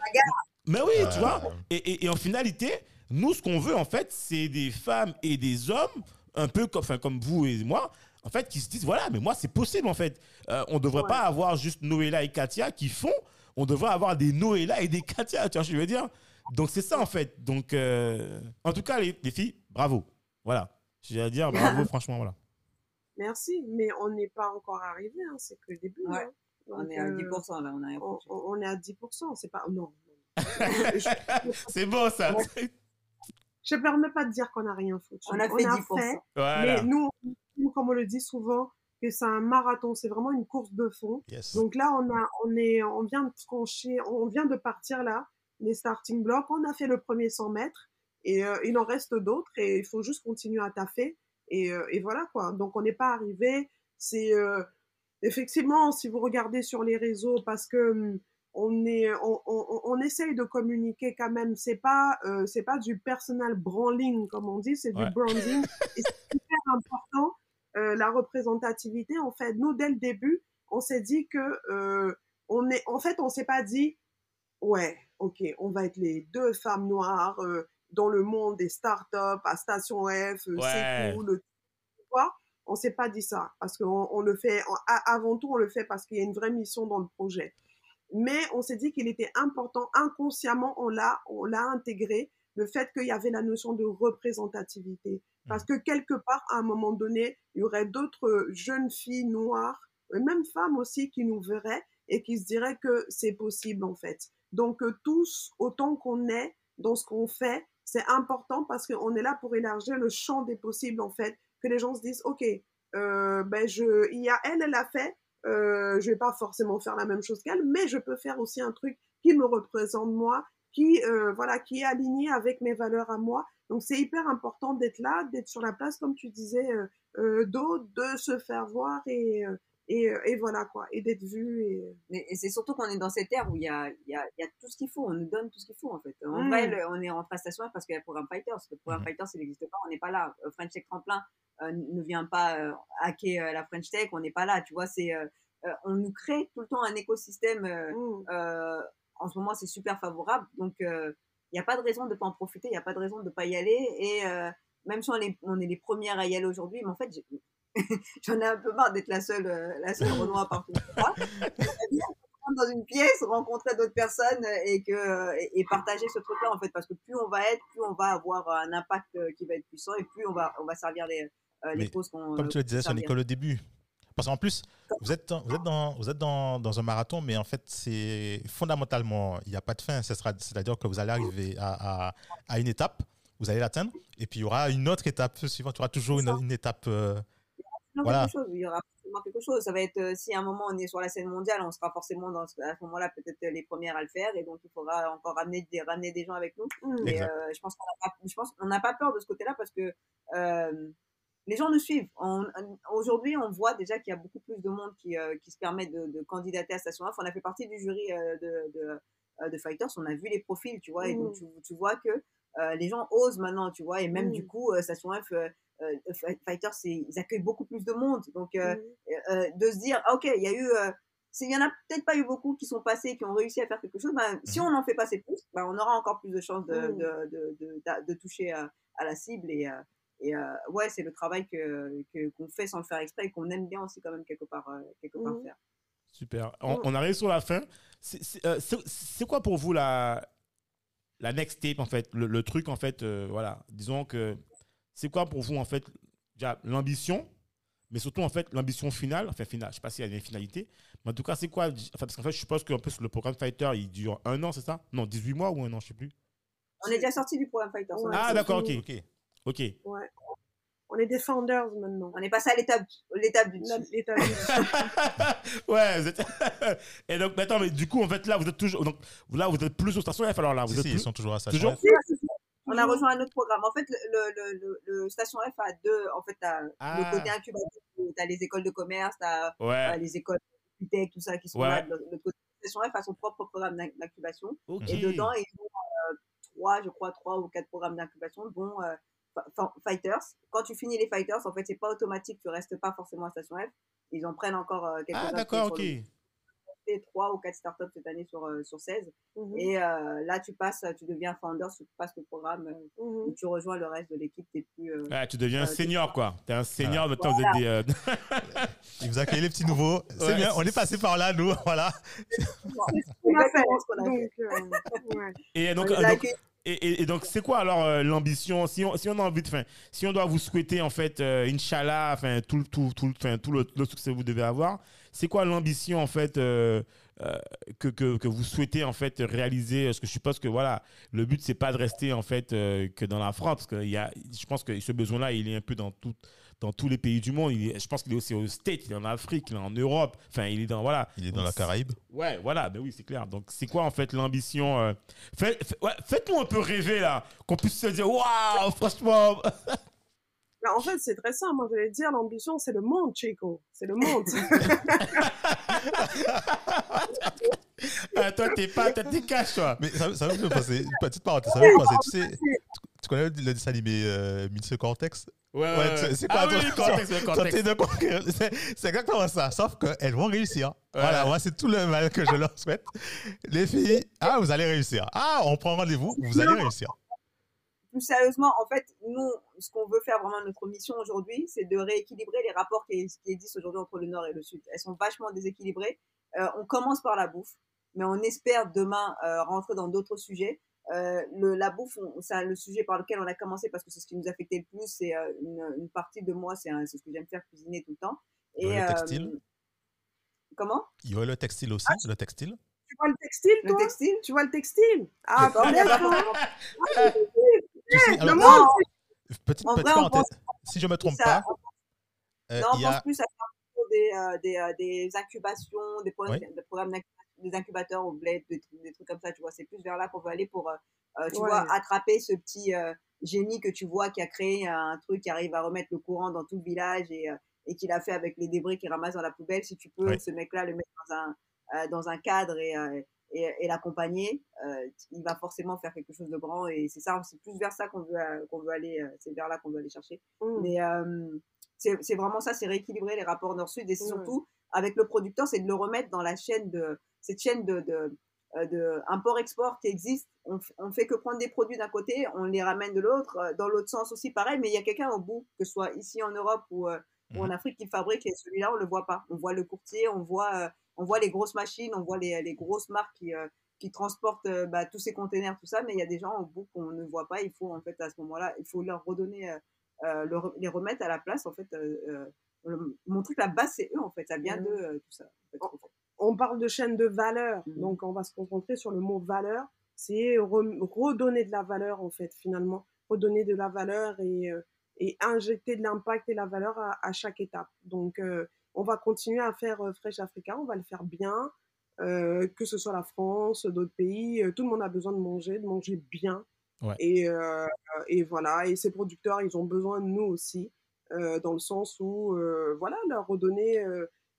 Mais oui, tu vois. Et, et- et en finalité, nous, ce qu'on veut, en fait, c'est des femmes et des hommes, un peu comme, enfin, comme vous et moi, en fait, qui se disent, voilà, mais moi, c'est possible, en fait. Euh, on ne devrait Ouais. pas avoir juste Noëlla et Katia qui font. On devrait avoir des Noëlla et des Katia, tu vois ce que je veux dire? Donc, c'est ça, en fait. Donc, euh, en tout cas, les, les filles, bravo. Voilà. J'ai à dire, bravo, franchement, voilà. Merci, mais on n'est pas encore arrivé, hein, c'est que le début. Ouais. hein. On est à euh, 10% là, on a on, on- on est à 10%, c'est pas. Non. c'est bon, ça. je ne permets pas de dire qu'on n'a rien foutu. On a fait 10%. fait, Voilà. mais nous, nous, comme on le dit souvent, que c'est un marathon, c'est vraiment une course de fond. Yes. Donc là, on a, on est, on vient de franchir, on vient de partir là, les starting blocks. On a fait le premier 100 mètres et euh, il en reste d'autres et il faut juste continuer à taffer et, euh, et voilà quoi. Donc on n'est pas arrivé. C'est euh, effectivement, si vous regardez sur les réseaux, parce que hum, on est, on, on, on essaye de communiquer quand même. C'est pas, euh, c'est pas du personal branding comme on dit, c'est Ouais. du branding. et c'est hyper important euh, la représentativité. En fait, nous dès le début, on s'est dit que on est, en fait, on s'est pas dit, ouais, ok, on va être les deux femmes noires euh, dans le monde des startups à Station F, euh, Ouais. c'est cool, tu vois. On s'est pas dit ça parce qu'on on le fait, avant tout, on le fait parce qu'il y a une vraie mission dans le projet. Mais on s'est dit qu'il était important, inconsciemment, on l'a, on l'a intégré, le fait qu'il y avait la notion de représentativité. Parce que quelque part, à un moment donné, il y aurait d'autres jeunes filles noires, euh, même femmes aussi, qui nous verraient et qui se diraient que c'est possible, en fait. Donc, euh, tous, autant qu'on est dans ce qu'on fait, c'est important parce qu'on est là pour élargir le champ des possibles, en fait. Que les gens se disent, OK, euh, ben je, il y a elle, elle a fait, euh, je vais pas forcément faire la même chose qu'elle, mais je peux faire aussi un truc qui me représente moi, qui, euh, voilà, qui est aligné avec mes valeurs à moi. Donc c'est hyper important d'être là, d'être sur la place, comme tu disais, euh, euh, d'autres, de se faire voir et, euh, et, euh, et voilà quoi, et d'être vu. Et... Mais et c'est surtout qu'on est dans cette ère où il y a, il y, a, il y a tout ce qu'il faut, on nous donne tout ce qu'il faut en fait. En Mm. vrai, le- on est rentré à Station F parce qu'il y a le programme Fighters. Le programme Mhm. Fighters, il n'existe pas, on n'est pas là. Euh, French Tech Tremplin euh, ne vient pas euh, hacker euh, la French Tech, on n'est pas là. Tu vois, c'est, euh, euh, on nous crée tout le temps un écosystème. euh, Mm. euh, en ce moment, c'est super favorable. Donc, euh, il n'y a pas de raison de ne pas en profiter, il n'y a pas de raison de ne pas y aller. Et euh, même si on est, on est les premières à y aller aujourd'hui, mais en fait, j'ai- j'en ai un peu marre d'être la seule, euh, la seule Renoir partout. Dans une pièce, rencontrer d'autres personnes et, que, et, et partager ce truc-là, en fait, parce que plus on va être, plus on va avoir un impact euh, qui va être puissant et plus on va, on va servir les, euh, les causes qu'on. Comme tu le disais, servir. Nicolas, au début. Parce qu'en plus, vous êtes, dans- vous êtes, dans, vous êtes dans, dans un marathon, mais en fait, c'est fondamentalement, il n'y a pas de fin. C'est-à-dire que vous allez arriver à, à, à une étape, vous allez l'atteindre, et puis il y aura une autre étape suivante. Il y aura toujours une, une étape. euh, Voilà. quelque chose, il y aura forcément quelque chose. Ça va être, euh, si à un moment on est sur la scène mondiale, on sera forcément dans à ce moment-là peut-être les premières à le faire, et donc il faudra encore ramener des, ramener des gens avec nous. Mm. Mais euh, je pense qu'on n'a pas, je pense qu'on n'a pas peur de ce côté-là parce que euh, les gens nous suivent. Aujourd'hui, on voit déjà qu'il y a beaucoup plus de monde qui, euh, qui se permet de, de candidater à Station F. On a fait partie du jury euh, de, de, euh, de Fighters, on a vu les profils, tu vois, et donc Mhm. tu, tu vois que euh, les gens osent maintenant, tu vois, et même Mhm. du coup, euh, Station F, euh, euh, Fighters, c'est- ils accueillent beaucoup plus de monde. Donc, euh, Mm. euh, de se dire, ah, ok, il y a eu, euh, il y en a peut-être pas eu beaucoup qui sont passés, qui ont réussi à faire quelque chose. Ben, Si Mhm. on en fait passer plus, ben, on aura encore plus de chances de, de, de, de, d'a- de toucher à, à la cible. Et, euh, et euh, ouais, c'est le travail que que- qu'on fait sans le faire exprès et qu'on aime bien aussi quand même quelque part, euh, quelque part faire. Super. On, on arrive sur la fin. C'est- euh, quoi pour vous la, la next step, en fait Le, le truc, en fait, euh, voilà. Disons que c'est quoi pour vous, en fait, déjà, l'ambition, mais surtout, en fait, l'ambition finale, enfin, finale, je sais pas s'il y a une finalité, mais en tout cas, c'est quoi enfin, Parce qu'en fait, je suppose qu'en plus, le programme Fighter, il dure un an, c'est ça? Non, 18 mois ou un an, je sais plus. On est déjà sorti du programme Fighters. on Ouais. Ah, d'accord, ok. Ok. Ok. Ouais. On est des founders maintenant. On est passé à l'étape l'étape du ouais, vous êtes... Et donc, mais attends, mais du coup, en fait, là, vous êtes toujours. Donc, là, vous êtes plus au station F, alors là, vous Si, êtes si, plus... ils sont toujours à ça. Toujours? On a rejoint un autre programme. En fait, le, le, le, le Station F a deux. En fait, t'as Ah. le côté incubateur, tu as les écoles de commerce, tu as Ouais. les écoles de tech, tout ça qui sont Ouais. là. L'autre côté, Station F a son propre programme d'in- d'incubation. Et dedans, ils ont euh, trois, je crois, trois ou quatre programmes d'incubation, dont euh, Fighters. Quand tu finis les Fighters, en fait, c'est pas automatique, tu restes pas forcément à Station F. Ils en prennent encore euh, quelques Ah, d'accord, ok. Trois ou quatre startups cette année sur, euh, sur 16. Mhm. Et euh, là, tu passes, tu deviens founder, tu passes le programme euh, où tu rejoins le reste de l'équipe. T'es plus. euh, Ouais, tu deviens Euh, senior, quoi. T'es un senior, maintenant, vous êtes des. euh, Ils vous accueillent les petits nouveaux. C'est Ouais. bien, on est passé par là, nous. Voilà. On a fait. Exactement ce qu'on a Donc, euh, ouais. Et donc, et, et- et donc, c'est quoi alors euh, l'ambition? Si on, si on a envie de, enfin, si on doit vous souhaiter en fait, euh, Inch'Allah, enfin tout, le- tout, tout, tout le, le succès que vous devez avoir, c'est quoi l'ambition en fait euh, euh, que, que, que vous souhaitez en fait réaliser? Parce que je suppose que voilà, le but c'est pas de rester en fait euh, que dans la France, parce que y a, je pense que ce besoin-là, il est un peu dans tout, dans tous les pays du monde. Il est- je pense qu'il est aussi aux States, il est en Afrique, il est en Europe. Enfin, il est dans voilà. Il est dans Donc, la Caraïbe. Ouais, voilà, ben oui, c'est clair. Donc, c'est quoi en fait l'ambition ouais, Faites-nous un peu rêver là, qu'on puisse se dire waouh, franchement. Bah, en fait, c'est très simple. Moi, j'allais dire, l'ambition, c'est le monde, Chico. C'est le monde. Ah, toi, t'es pas, t'es cash, toi. Mais ça, ça me une petite parenthèse, ça me fait penser, tu sais, tu, tu connais le, le dessin animé euh, Mince Cortex Ouais, ouais. C'est- quoi ah, oui, contexte. C'est c'est exactement ça, sauf qu'elles vont réussir. Ouais. Voilà, moi, c'est tout le mal que je leur souhaite. Les filles, ah, vous allez réussir. Ah, on prend rendez-vous, vous allez réussir. Plus sérieusement, en fait, nous, ce qu'on veut faire vraiment notre mission aujourd'hui, c'est de rééquilibrer les rapports qui, qui existent aujourd'hui entre le Nord et le Sud. Elles sont vachement déséquilibrées. Euh, on commence par la bouffe, mais on espère demain euh, rentrer dans d'autres sujets. Euh, le, la bouffe, on- c'est le sujet par lequel on a commencé parce que c'est ce qui nous affectait le plus. C'est euh, une, une partie de moi, c'est un- c'est ce que j'aime faire, cuisiner tout le temps. Et Ouais, le euh, textile? comment? Il y a le textile aussi, le textile? tu vois le textile, Le textile? Tu vois le textile? Ah, D'accord, il Tu sais, alors, monde, Non, petite, en petite vrai, on parenthèse, si je me trompe ça- pas, on- euh, Non, on a... pense plus à des, euh, des, euh, des incubations, des programmes, Oui. des programmes des incubateurs au bled, des, trucs- des trucs comme ça, tu vois. C'est plus vers là qu'on veut aller pour, tu Ouais. vois, attraper ce petit euh, génie que tu vois qui a créé un truc qui arrive à remettre le courant dans tout le village et, euh, et qu'il a fait avec les débris qu'il ramasse dans la poubelle. Si tu peux, Oui. ce mec-là, le mettre dans un, euh, dans un cadre et, euh, et, et l'accompagner, euh, il va forcément faire quelque chose de grand. Et c'est ça, c'est plus vers ça qu'on veut, euh, qu'on veut aller, euh, c'est vers là qu'on veut aller chercher. Mm. Mais euh, c'est c'est vraiment ça, c'est rééquilibrer les rapports nord-sud et c'est Ouais. surtout avec le producteur, c'est de le remettre dans la chaîne de cette chaîne de, de, de import-export qui existe. On, on fait que prendre des produits d'un côté, on les ramène de l'autre, dans l'autre sens aussi pareil, mais il y a quelqu'un au bout, que ce soit ici en Europe ou, euh, ou en Afrique qui fabrique et celui-là on le voit pas. On voit le courtier, on voit euh, on voit les grosses machines, on voit les, les grosses marques qui euh, qui transportent euh, bah, tous ces containers, tout ça, mais il y a des gens au bout qu'on ne voit pas. Il faut en fait à ce moment-là, il faut leur redonner, euh, les remettre à la place en fait. le- montrer que la base c'est eux en fait, ça vient Mhm. d'eux tout ça. en fait, on parle de chaîne de valeur, Mhm. donc on va se concentrer sur le mot valeur. C'est re- redonner de la valeur en fait finalement, redonner de la valeur et, et injecter de l'impact et la valeur à, à chaque étape. Donc on va continuer à faire Fresh Africa, on va le faire bien, que ce soit la France, d'autres pays. tout le monde a besoin de manger, de manger bien. Et, et voilà, et ces producteurs, ils ont besoin de nous aussi, dans le sens où, voilà, leur redonner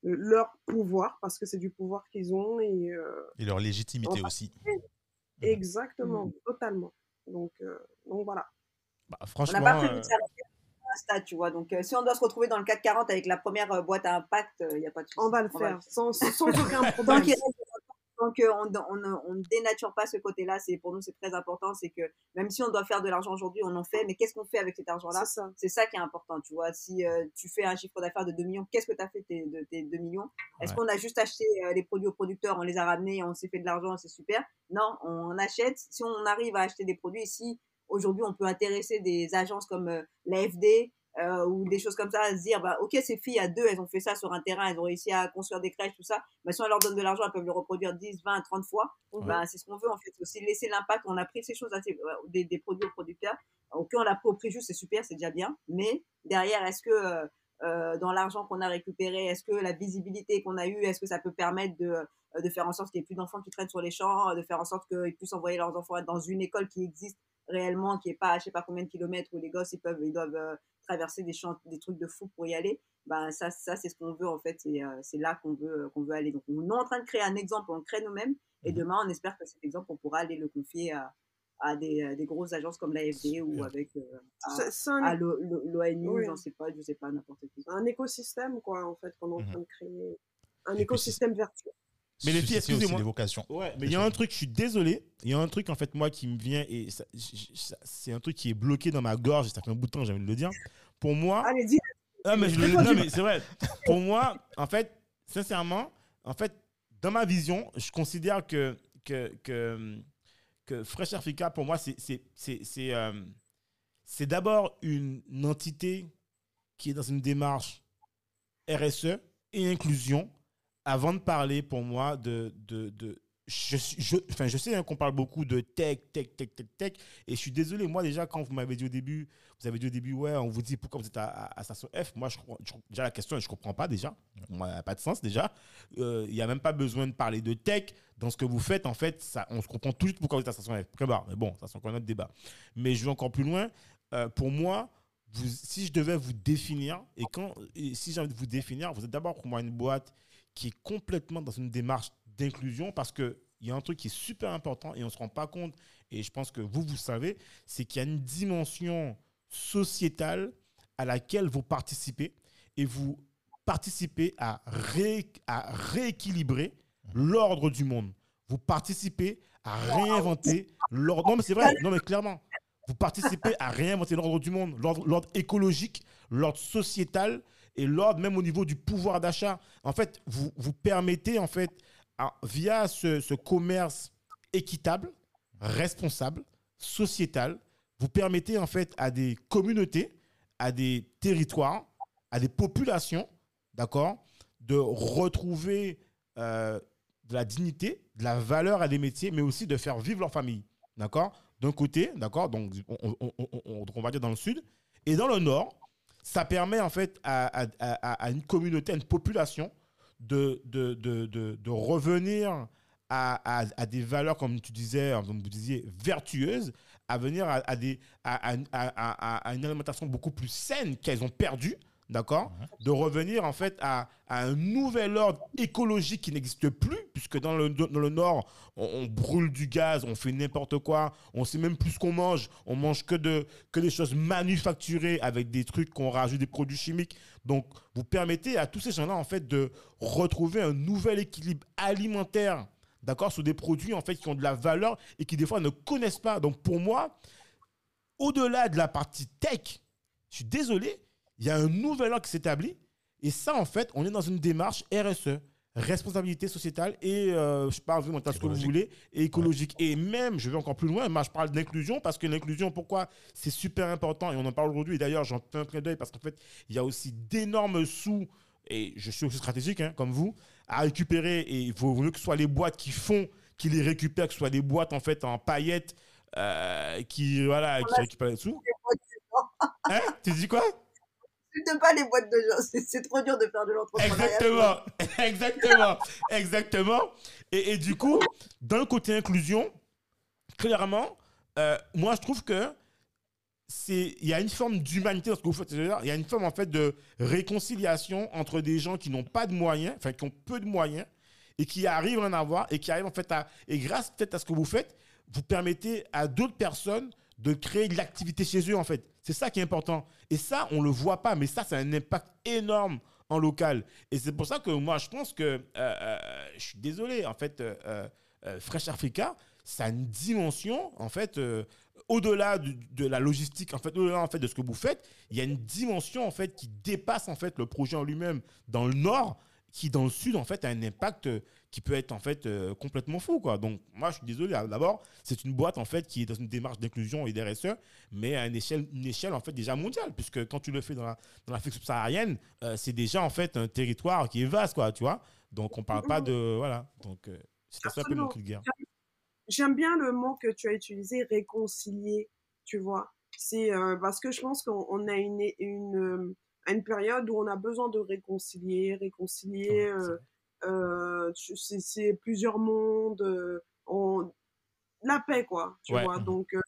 leur pouvoir, parce que c'est du pouvoir qu'ils ont. Et, et leur légitimité aussi. Exactement, mmh. totalement. Donc, donc voilà. Bah, franchement. On n'a pas prévu de stade, tu vois. Donc, si on doit se retrouver dans le 440 avec la première boîte à impact, il n'y a pas de souci. On va le faire, Sans, sans, aucun problème. Donc, on, on, ne dénature pas ce côté-là. C'est pour nous, c'est très important. C'est que même si on doit faire de l'argent aujourd'hui, on en fait. Mais qu'est-ce qu'on fait avec cet argent-là? C'est ça. qui est important. Tu vois, si tu fais un chiffre d'affaires de 2 millions, qu'est-ce que tu as fait de tes 2 millions? Est-ce qu'on a juste acheté les produits aux producteurs, on les a ramenés, on s'est fait de l'argent, c'est super? Non, on achète. Si on arrive à acheter des produits, si aujourd'hui on peut intéresser des agences comme l'AFD, euh, ou des choses comme ça, à se dire, bah, ok, ces filles à deux, elles ont fait ça sur un terrain, elles ont réussi à construire des crèches, tout ça. Bah, si on leur donne de l'argent, elles peuvent le reproduire 10, 20, 30 fois. Bah, c'est ce qu'on veut, en fait. Aussi laisser l'impact. On a pris ces choses, des, des, produits aux producteurs. Ok, on l'a pris juste, c'est super, c'est déjà bien. Mais derrière, est-ce que, euh, euh, dans l'argent qu'on a récupéré, est-ce que la visibilité qu'on a eue, est-ce que ça peut permettre de, de faire en sorte qu'il n'y ait plus d'enfants qui traînent sur les champs, de faire en sorte qu'ils puissent envoyer leurs enfants dans une école qui existe réellement, qui est pas à je sais pas combien de kilomètres où les gosses ils peuvent, ils doivent traverser des, champs, des trucs de fou pour y aller, bah, ça, ça c'est ce qu'on veut en fait, et euh, c'est là qu'on veut, qu'on veut aller. Donc on est en train de créer un exemple, on le crée nous-mêmes, et mmh demain on espère que cet exemple, on pourra aller le confier à, à des, des, grosses agences comme l'AFD ou avec euh, à, l'ONU, j'en sais pas, je sais pas, n'importe qui. Un écosystème, quoi, en fait, qu'on est en mmh train de créer. Un écosystème vertueux. Mais les filles, excusez-moi. Ouais, mais il y a un truc, je suis désolé. Il y a un truc, en fait, moi, qui me vient et c'est un truc qui est bloqué dans ma gorge. Ça fait un bout de temps, j'ai envie de le dire. Pour moi. Allez, dis. Ah, mais je le, non, mais c'est vrai. Pour moi, en fait, sincèrement, en fait, dans ma vision, je considère que, que, que, que Fresh Africa, pour moi, c'est c'est euh, d'abord une entité qui est dans une démarche RSE et inclusion avant de parler pour moi de, de, de je, je, enfin, je sais hein, qu'on parle beaucoup de tech, tech, tech, tech, tech. Et je suis désolé, moi déjà, quand vous m'avez dit au début, vous avez dit au début, ouais, on vous dit pourquoi vous êtes à, à, Station F. Moi, je, déjà, la question, je ne comprends pas déjà. Moi, n'a pas de sens déjà. Euh, il n'y a même pas besoin de parler de tech. Dans ce que vous faites, en fait, ça, on se comprend tout de suite pourquoi vous êtes à Station F. Mais bon, ça, c'est encore un autre débat. Mais je vais encore plus loin. Euh, pour moi, si je devais vous définir, et, quand, et si j'ai envie de vous définir, vous êtes d'abord pour moi une boîte qui est complètement dans une démarche d'inclusion parce qu'il y a un truc qui est super important et on ne se rend pas compte, et je pense que vous, vous savez, c'est qu'il y a une dimension sociétale à laquelle vous participez et vous participez à, à rééquilibrer l'ordre du monde. Vous participez à réinventer l'ordre. Non, mais c'est vrai, non, mais clairement. Vous participez à réinventer l'ordre du monde, l'ordre écologique, l'ordre sociétal, et l'ordre même au niveau du pouvoir d'achat. En fait, vous, permettez, en fait, via ce, ce, commerce équitable, responsable, sociétal, vous permettez en fait à des communautés, à des territoires, à des populations, d'accord, de retrouver euh, de la dignité, de la valeur à des métiers, mais aussi de faire vivre leur famille, d'accord D'un côté, d'accord, donc on, on, on, on va dire dans le sud, et dans le nord, ça permet en fait à, une communauté, à une population de, revenir à, des valeurs, comme tu disais, comme vous disiez, vertueuses, à venir à, à, une alimentation beaucoup plus saine qu'elles ont perdue d'accord De revenir en fait à, un nouvel ordre écologique qui n'existe plus, puisque dans le, dans le Nord, on, brûle du gaz, on fait n'importe quoi, on sait même plus ce qu'on mange, on mange que, de, que des choses manufacturées avec des trucs qu'on rajoute des produits chimiques. Donc, vous permettez à tous ces gens-là en fait de retrouver un nouvel équilibre alimentaire, d'accord, sur des produits en fait qui ont de la valeur et qui des fois ne connaissent pas. Donc, pour moi, au-delà de la partie tech, je suis désolé, il y a un nouvel ordre qui s'établit. Et ça, en fait, on est dans une démarche RSE, responsabilité sociétale et, euh, je parle vraiment de ce que vous voulez, et écologique. Et même, je vais encore plus loin, moi je parle d'inclusion parce que l'inclusion, pourquoi? C'est super important et on en parle aujourd'hui. Et d'ailleurs, j'en fais un clin d'œil parce qu'en fait, il y a aussi d'énormes sous, et je suis aussi stratégique, hein, comme vous, à récupérer. Et il vaut mieux que ce soit les boîtes qui font, qui les récupèrent, que ce soit des boîtes en fait en paillettes euh, qui, voilà, qui récupèrent les sous. Hein? Tu dis quoi? N'insulte pas les boîtes de gens. C'est- trop dur de faire de l'entrepreneuriat. Exactement, exactement, exactement. Et, et du coup, dans le côté inclusion, clairement, euh, moi je trouve que c'est il y a une forme d'humanité dans ce que vous faites. Il y a une forme en fait de réconciliation entre des gens qui n'ont pas de moyens, enfin qui ont peu de moyens et qui arrivent à en avoir et qui arrivent en fait à et grâce peut-être à ce que vous faites, vous permettez à d'autres personnes de créer de l'activité chez eux en fait. C'est ça qui est important. Et ça, on le voit pas, mais ça, c'est un impact énorme en local. Et c'est pour ça que moi, je pense que, euh, euh, je suis désolé, en fait, euh, Fresh Africa, ça a une dimension, en fait, au-delà du- de la logistique, en fait, au-delà en fait de ce que vous faites, il y a une dimension en fait qui dépasse en fait le projet en lui-même dans le nord, qui dans le sud en fait a un impact qui peut être en fait euh, complètement fou quoi. Donc moi je suis désolé. hein. D'abord c'est une boîte en fait qui est dans une démarche d'inclusion et d'RSE, mais à une échelle, une échelle en fait déjà mondiale, puisque quand tu le fais dans la dans l'Afrique subsaharienne, euh, c'est déjà en fait un territoire qui est vaste quoi, tu vois. Donc on parle pas de voilà. Donc euh, c'est ça un peu mon cri de guerre. J'aime bien le mot que tu as utilisé, réconcilier, tu vois. C'est euh, parce que je pense qu'on on a une, une, euh, une période où on a besoin de réconcilier, réconcilier, Ouais, c'est euh, c'est plusieurs mondes, euh, on- la paix, quoi, tu Ouais. vois. Donc, euh,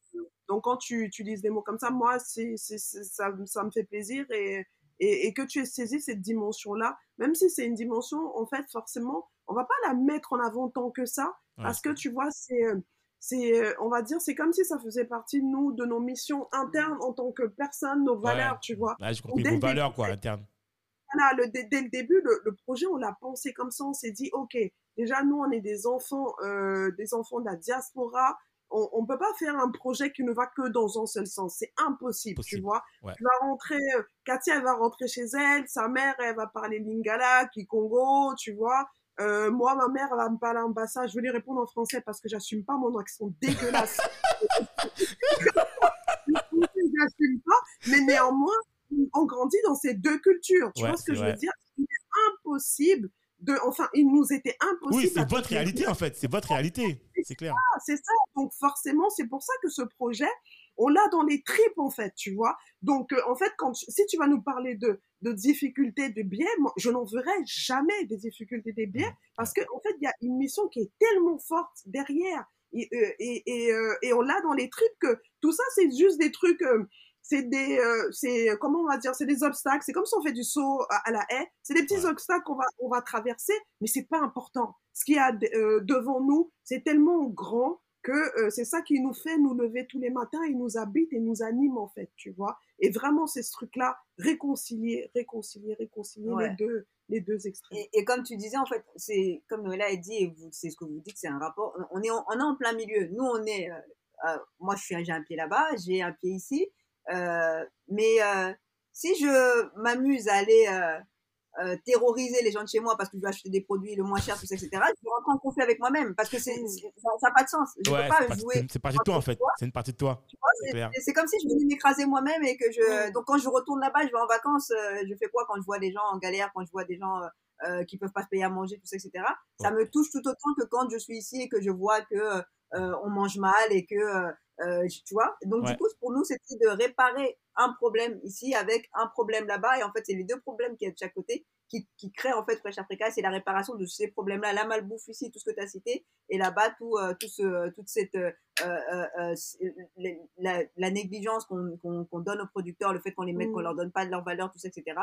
donc, quand tu utilises des mots comme ça, moi, c'est, ça, ça me fait plaisir et, et, et que tu aies saisi cette dimension-là, même si c'est une dimension, en fait, forcément, on va pas la mettre en avant tant que ça, Ouais, parce que tu vois, c'est, euh, c'est, euh, on va dire, c'est comme si ça faisait partie de nous, de nos missions internes en tant que personne, nos valeurs, Ouais. tu vois. Ouais, j'ai compris dès vos valeurs quoi internes. Voilà, le, dès, dès le début, le, le projet, on l'a pensé comme ça. On s'est dit, OK, déjà, nous, on est des enfants, euh, des enfants de la diaspora. On ne peut pas faire un projet qui ne va que dans un seul sens. C'est impossible, tu vois. ouais. Tu vas rentrer, euh, Katia, elle va rentrer chez elle. Sa mère, elle va parler lingala, kikongo, tu vois. Euh, moi, ma mère, elle va me parler en bassa. Je vais lui répondre en français parce que j'assume pas mon accent dégueulasse. j'assume pas, mais néanmoins, on grandit dans ces deux cultures. Tu Ouais, vois ce que je veux dire? Il est impossible de, enfin, il nous était impossible. Oui, c'est votre réalité en fait, c'est votre réalité, c'est clair. ah, c'est ça. Donc forcément, c'est pour ça que ce projet, on l'a dans les tripes en fait, tu vois? Donc euh, en fait, quand tu- si tu vas nous parler de, de difficultés de biais, moi, je n'en verrai jamais des difficultés des biais parce que en fait, il y a une mission qui est tellement forte derrière et euh, et, et, euh, et on l'a dans les tripes que tout ça, c'est juste des trucs. euh, c'est des, euh, c'est comment on va dire, c'est des obstacles. C'est comme si on fait du saut à, à la haie. C'est des petits Ouais. obstacles qu'on va, on va traverser, mais c'est pas important. Ce qu'il y a euh, devant nous, c'est tellement grand que euh, c'est ça qui nous fait nous lever tous les matins et nous habite et nous anime en fait, tu vois. Et vraiment, c'est ce truc-là, réconcilier, réconcilier, réconcilier Ouais. les deux, les deux extrêmes. Et, et comme tu disais, en fait, c'est comme Noëlla a dit, et c'est ce que vous dites, c'est un rapport. On est, en, on est en plein milieu. Nous, on est. euh, euh, moi, je suis, j'ai un pied là-bas, j'ai un pied ici. Euh, mais euh, si je m'amuse à aller euh, euh, terroriser les gens de chez moi parce que je vais acheter des produits le moins cher, tout ça, etc., je vais rentrer en conflit avec moi-même parce que c'est, c'est- ça n'a pas de sens. Je Ouais, peux c'est pas jouer. c'est- c'est parti de toi en fait, c'est une partie de toi. C'est comme si je venais m'écraser moi-même et que je. Donc quand je retourne là-bas, je vais en vacances, euh, je fais quoi quand je vois des gens en galère, quand je vois des gens euh, euh, qui peuvent pas se payer à manger, tout ça, etc. Ça me touche tout autant que quand je suis ici et que je vois que euh, on mange mal et que euh, euh, tu vois? Donc Ouais. du coup, pour nous, c'était de réparer un problème ici avec un problème là-bas et en fait, c'est les deux problèmes qui est de chaque côté qui, qui créent en fait Fresh Africa, c'est la réparation de ces problèmes-là, la malbouffe ici, tout ce que tu as cité, et là-bas tout, euh, tout ce, toute cette euh, euh, euh, la, la, négligence qu'on qu'on qu'on donne aux producteurs, le fait qu'on les mette, qu'on leur donne pas de leur valeur, tout ça, etc.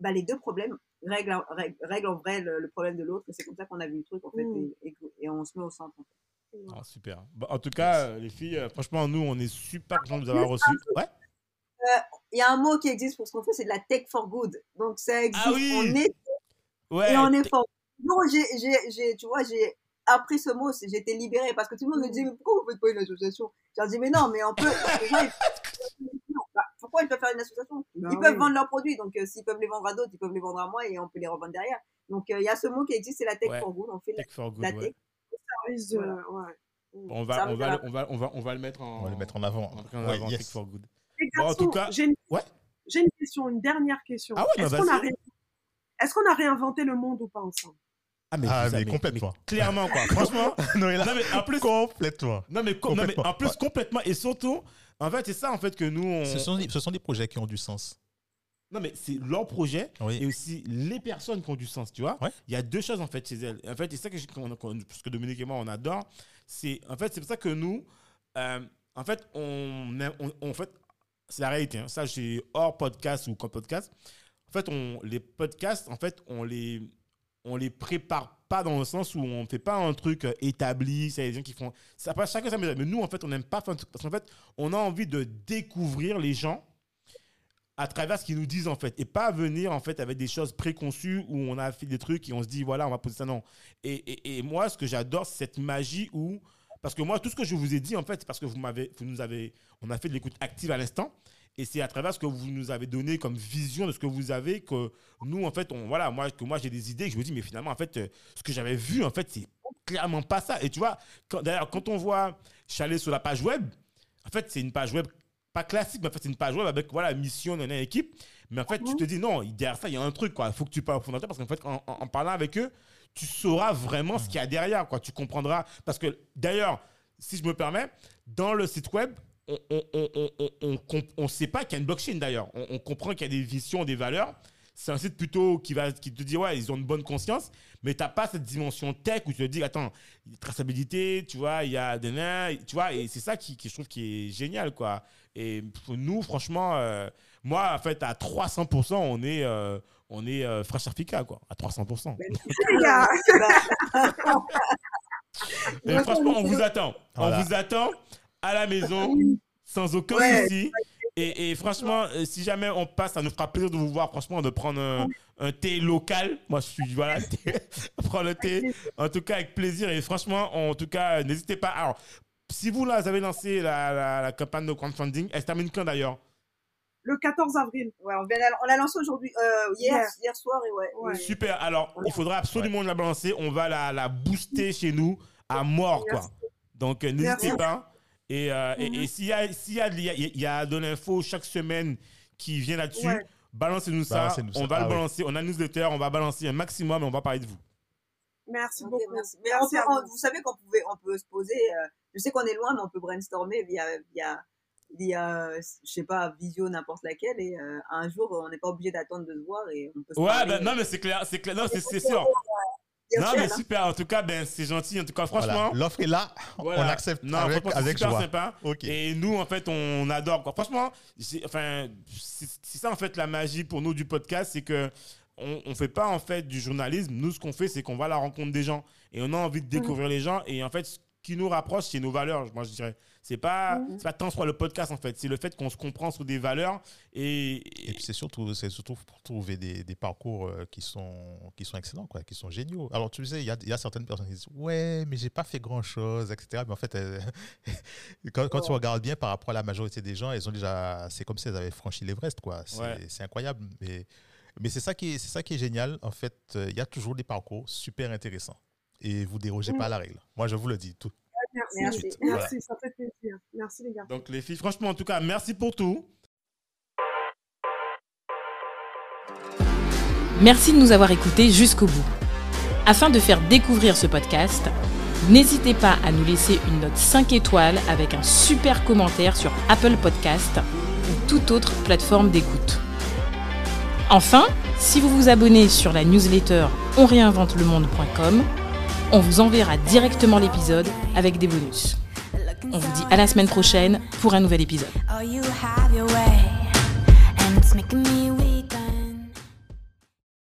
Bah, les deux problèmes règlent, en- règlent, règlent en vrai le, le problème de l'autre. et C'est comme ça qu'on a vu le truc en fait, Mm. et, et, et on se met au centre. En fait. Ah, super. Bah, en tout cas, euh, les filles, euh, franchement, nous, on est super contents de vous avoir reçus. Ouais. Il y a un mot qui existe pour ce qu'on fait, c'est de la tech for good. Donc ça existe. Ah oui. On est Ouais. et on est fort. Non, j'ai, j'ai, j'ai, tu vois, j'ai appris ce mot, j'ai été libérée parce que tout le monde me disait, mais pourquoi vous faites pas une association? Je leur dis, mais non, mais on peut. les gens, ils- Non, bah, pourquoi ils peuvent faire une association? Bah Ils peuvent oui. vendre leurs produits, donc euh, s'ils peuvent les vendre à d'autres, ils peuvent les vendre à moi et on peut les revendre derrière. Donc euh, il y a ce mot qui existe, c'est la tech Ouais. for good. On fait la, Tech for good, la ouais. Service de- Voilà. ouais. On Ça va, on, va, le- on, va, on, va, on va le mettre en, On va le mettre en avant. on va le mettre en Ouais, avant, yes. For good. Les Bon, en tout cas- j'ai une, Ouais. j'ai une question, une dernière question. Ah ouais, bah Est-ce qu'on a, ré- est-ce qu'on a réinventé le monde ou pas ensemble? Ah, Ah, ça, mais complètement. clairement, quoi. Franchement. Noëlla, non, mais en plus, complètement. non, mais, com- non, mais Complètement. en plus, Ouais. complètement. Et surtout, en fait, c'est ça, en fait, que nous, on. Ce sont, des- ce sont des projets qui ont du sens. Non, mais c'est leur projet Oui. et aussi les personnes qui ont du sens, tu vois. Ouais. Il y a deux choses en fait chez elles. En fait, c'est ça que, je- qu'on- parce que Dominique et moi on adore. C'est en fait c'est pour ça que nous, euh, en fait, on, on, on- fait, c'est la réalité. hein. Ça, c'est hors podcast ou comme podcast. En fait, on, les podcasts, en fait, on les, on les prépare pas dans le sens où on fait pas un truc euh, établi. C'est des gens qui font. Ça passe chacun sa méthode. Mais nous, en fait, on n'aime pas faire un truc- parce qu'en fait, on a envie de découvrir les gens à travers ce qu'ils nous disent en fait et pas venir en fait avec des choses préconçues où on a fait des trucs et on se dit voilà on va poser ça. Non. Et, et, moi ce que j'adore c'est cette magie où parce que moi tout ce que je vous ai dit en fait c'est parce que vous m'avez vous nous avez on a fait de l'écoute active à l'instant. Et c'est à travers ce que vous nous avez donné comme vision de ce que vous avez que nous en fait on voilà moi que moi j'ai des idées je me dis mais finalement en fait euh, ce que j'avais vu en fait c'est clairement pas ça. Et tu vois d'ailleurs quand on voit allé sur la page web en fait c'est une page web pas classique, mais en fait, c'est une page web avec voilà, mission, nana, équipe. Mais en fait, tu te dis non, derrière ça, il y a un truc, quoi. Il faut que tu parles au fondateur parce qu'en fait, en, parlant avec eux, tu sauras vraiment ce qu'il y a derrière, quoi. Tu comprendras. Parce que d'ailleurs, si je me permets, dans le site web, on on, on, on, on, on sait pas qu'il y a une blockchain d'ailleurs. On, on comprend qu'il y a des visions, des valeurs. C'est un site plutôt qui, va, qui te dit, ouais, ils ont une bonne conscience, mais tu n'as pas cette dimension tech où tu te dis, attends, il y a traçabilité, tu vois, il y a des nains, tu vois, et c'est ça qui, qui, je trouve qui est génial, quoi. Et pour nous, franchement, euh, moi, en fait, à 300%, on est, euh, on est euh, Fresh Africa, quoi, à 300%. Les gars, Et franchement, on vous attend. Voilà. On vous attend à la maison, sans aucun Ouais. souci. Et, et franchement, euh, si jamais on passe, ça nous fera plaisir de vous voir, franchement, de prendre un, un thé local. Moi, je suis, voilà, thé- prendre le thé. En tout cas, avec plaisir. Et franchement, en tout cas, n'hésitez pas. Alors, si vous, là, vous avez lancé la, la- la campagne de crowdfunding, elle se termine quand d'ailleurs? Le 14 avril. Ouais, on vient la- on l'a lancé aujourd'hui, euh, hier, Hier. hier soir et ouais. Super. Alors, il faudra absolument la balancer. On va la, la booster chez nous à mort, quoi. Donc, euh, n'hésitez Merci. pas. Et, euh, et s'il y a, s'il y, a, il y, a, il y a de l'info chaque semaine qui vient là-dessus, Ouais. balancez-nous ça. Balancez-nous ça. On va Ah le oui. balancer. On a une newsletter. On va balancer un maximum et on va parler de vous. Merci beaucoup. merci. Mais on Merci on- vous. vous savez qu'on pouvait, on peut se poser. euh, je sais qu'on est loin, mais on peut brainstormer via, via, via, je sais pas, visio n'importe laquelle. Et euh, un jour, on n'est pas obligé d'attendre de se voir et on peut se Ouais, parler. ben, non, mais c'est clair. C'est clair. Non, c'est c'est sûr. Non, mais hein. super. En tout cas, ben, c'est gentil. En tout cas, franchement. Voilà. L'offre est là, voilà. on accepte Non, avec, franchement, c'est avec super joie. sympa. Ok. Et nous, en fait, on adore. Quoi. Franchement, enfin, c'est c'est ça, en fait, la magie pour nous du podcast, c'est que on ne fait pas, en fait, du journalisme. Nous, ce qu'on fait, c'est qu'on va à la rencontre des gens. Et on a envie de découvrir les gens. Et en fait, ce qui nous rapproche, c'est nos valeurs, moi, je dirais. C'est pas, c'est pas tant sur le podcast, en fait. C'est le fait qu'on se comprend sur des valeurs. Et, Et puis c'est surtout, c'est surtout pour trouver des, des parcours euh, qui sont, qui sont excellents, quoi, qui sont géniaux. Alors tu sais, il y a, il y a certaines personnes qui disent ouais, mais j'ai pas fait grand chose, etc. Mais en fait, euh, quand, quand tu regardes bien par rapport à la majorité des gens, ils ont déjà, c'est comme si elles avaient franchi l'Everest, quoi. C'est Ouais. c'est incroyable. Mais, mais c'est ça qui est, c'est ça qui est génial. En fait, euh, il y a toujours des parcours super intéressants. Et vous dérogez pas à la règle. Moi, je vous le dis. Tout. Merci. Ça fait plaisir. Merci les gars. donc, les filles, franchement, en tout cas, merci pour tout. Merci de nous avoir écoutés jusqu'au bout. Afin de faire découvrir ce podcast, n'hésitez pas à nous laisser une note 5 étoiles avec un super commentaire sur Apple Podcast ou toute autre plateforme d'écoute. Enfin, si vous vous abonnez sur la newsletter onréinventelemonde.com, on vous enverra directement l'épisode avec des bonus. On vous dit à la semaine prochaine pour un nouvel épisode.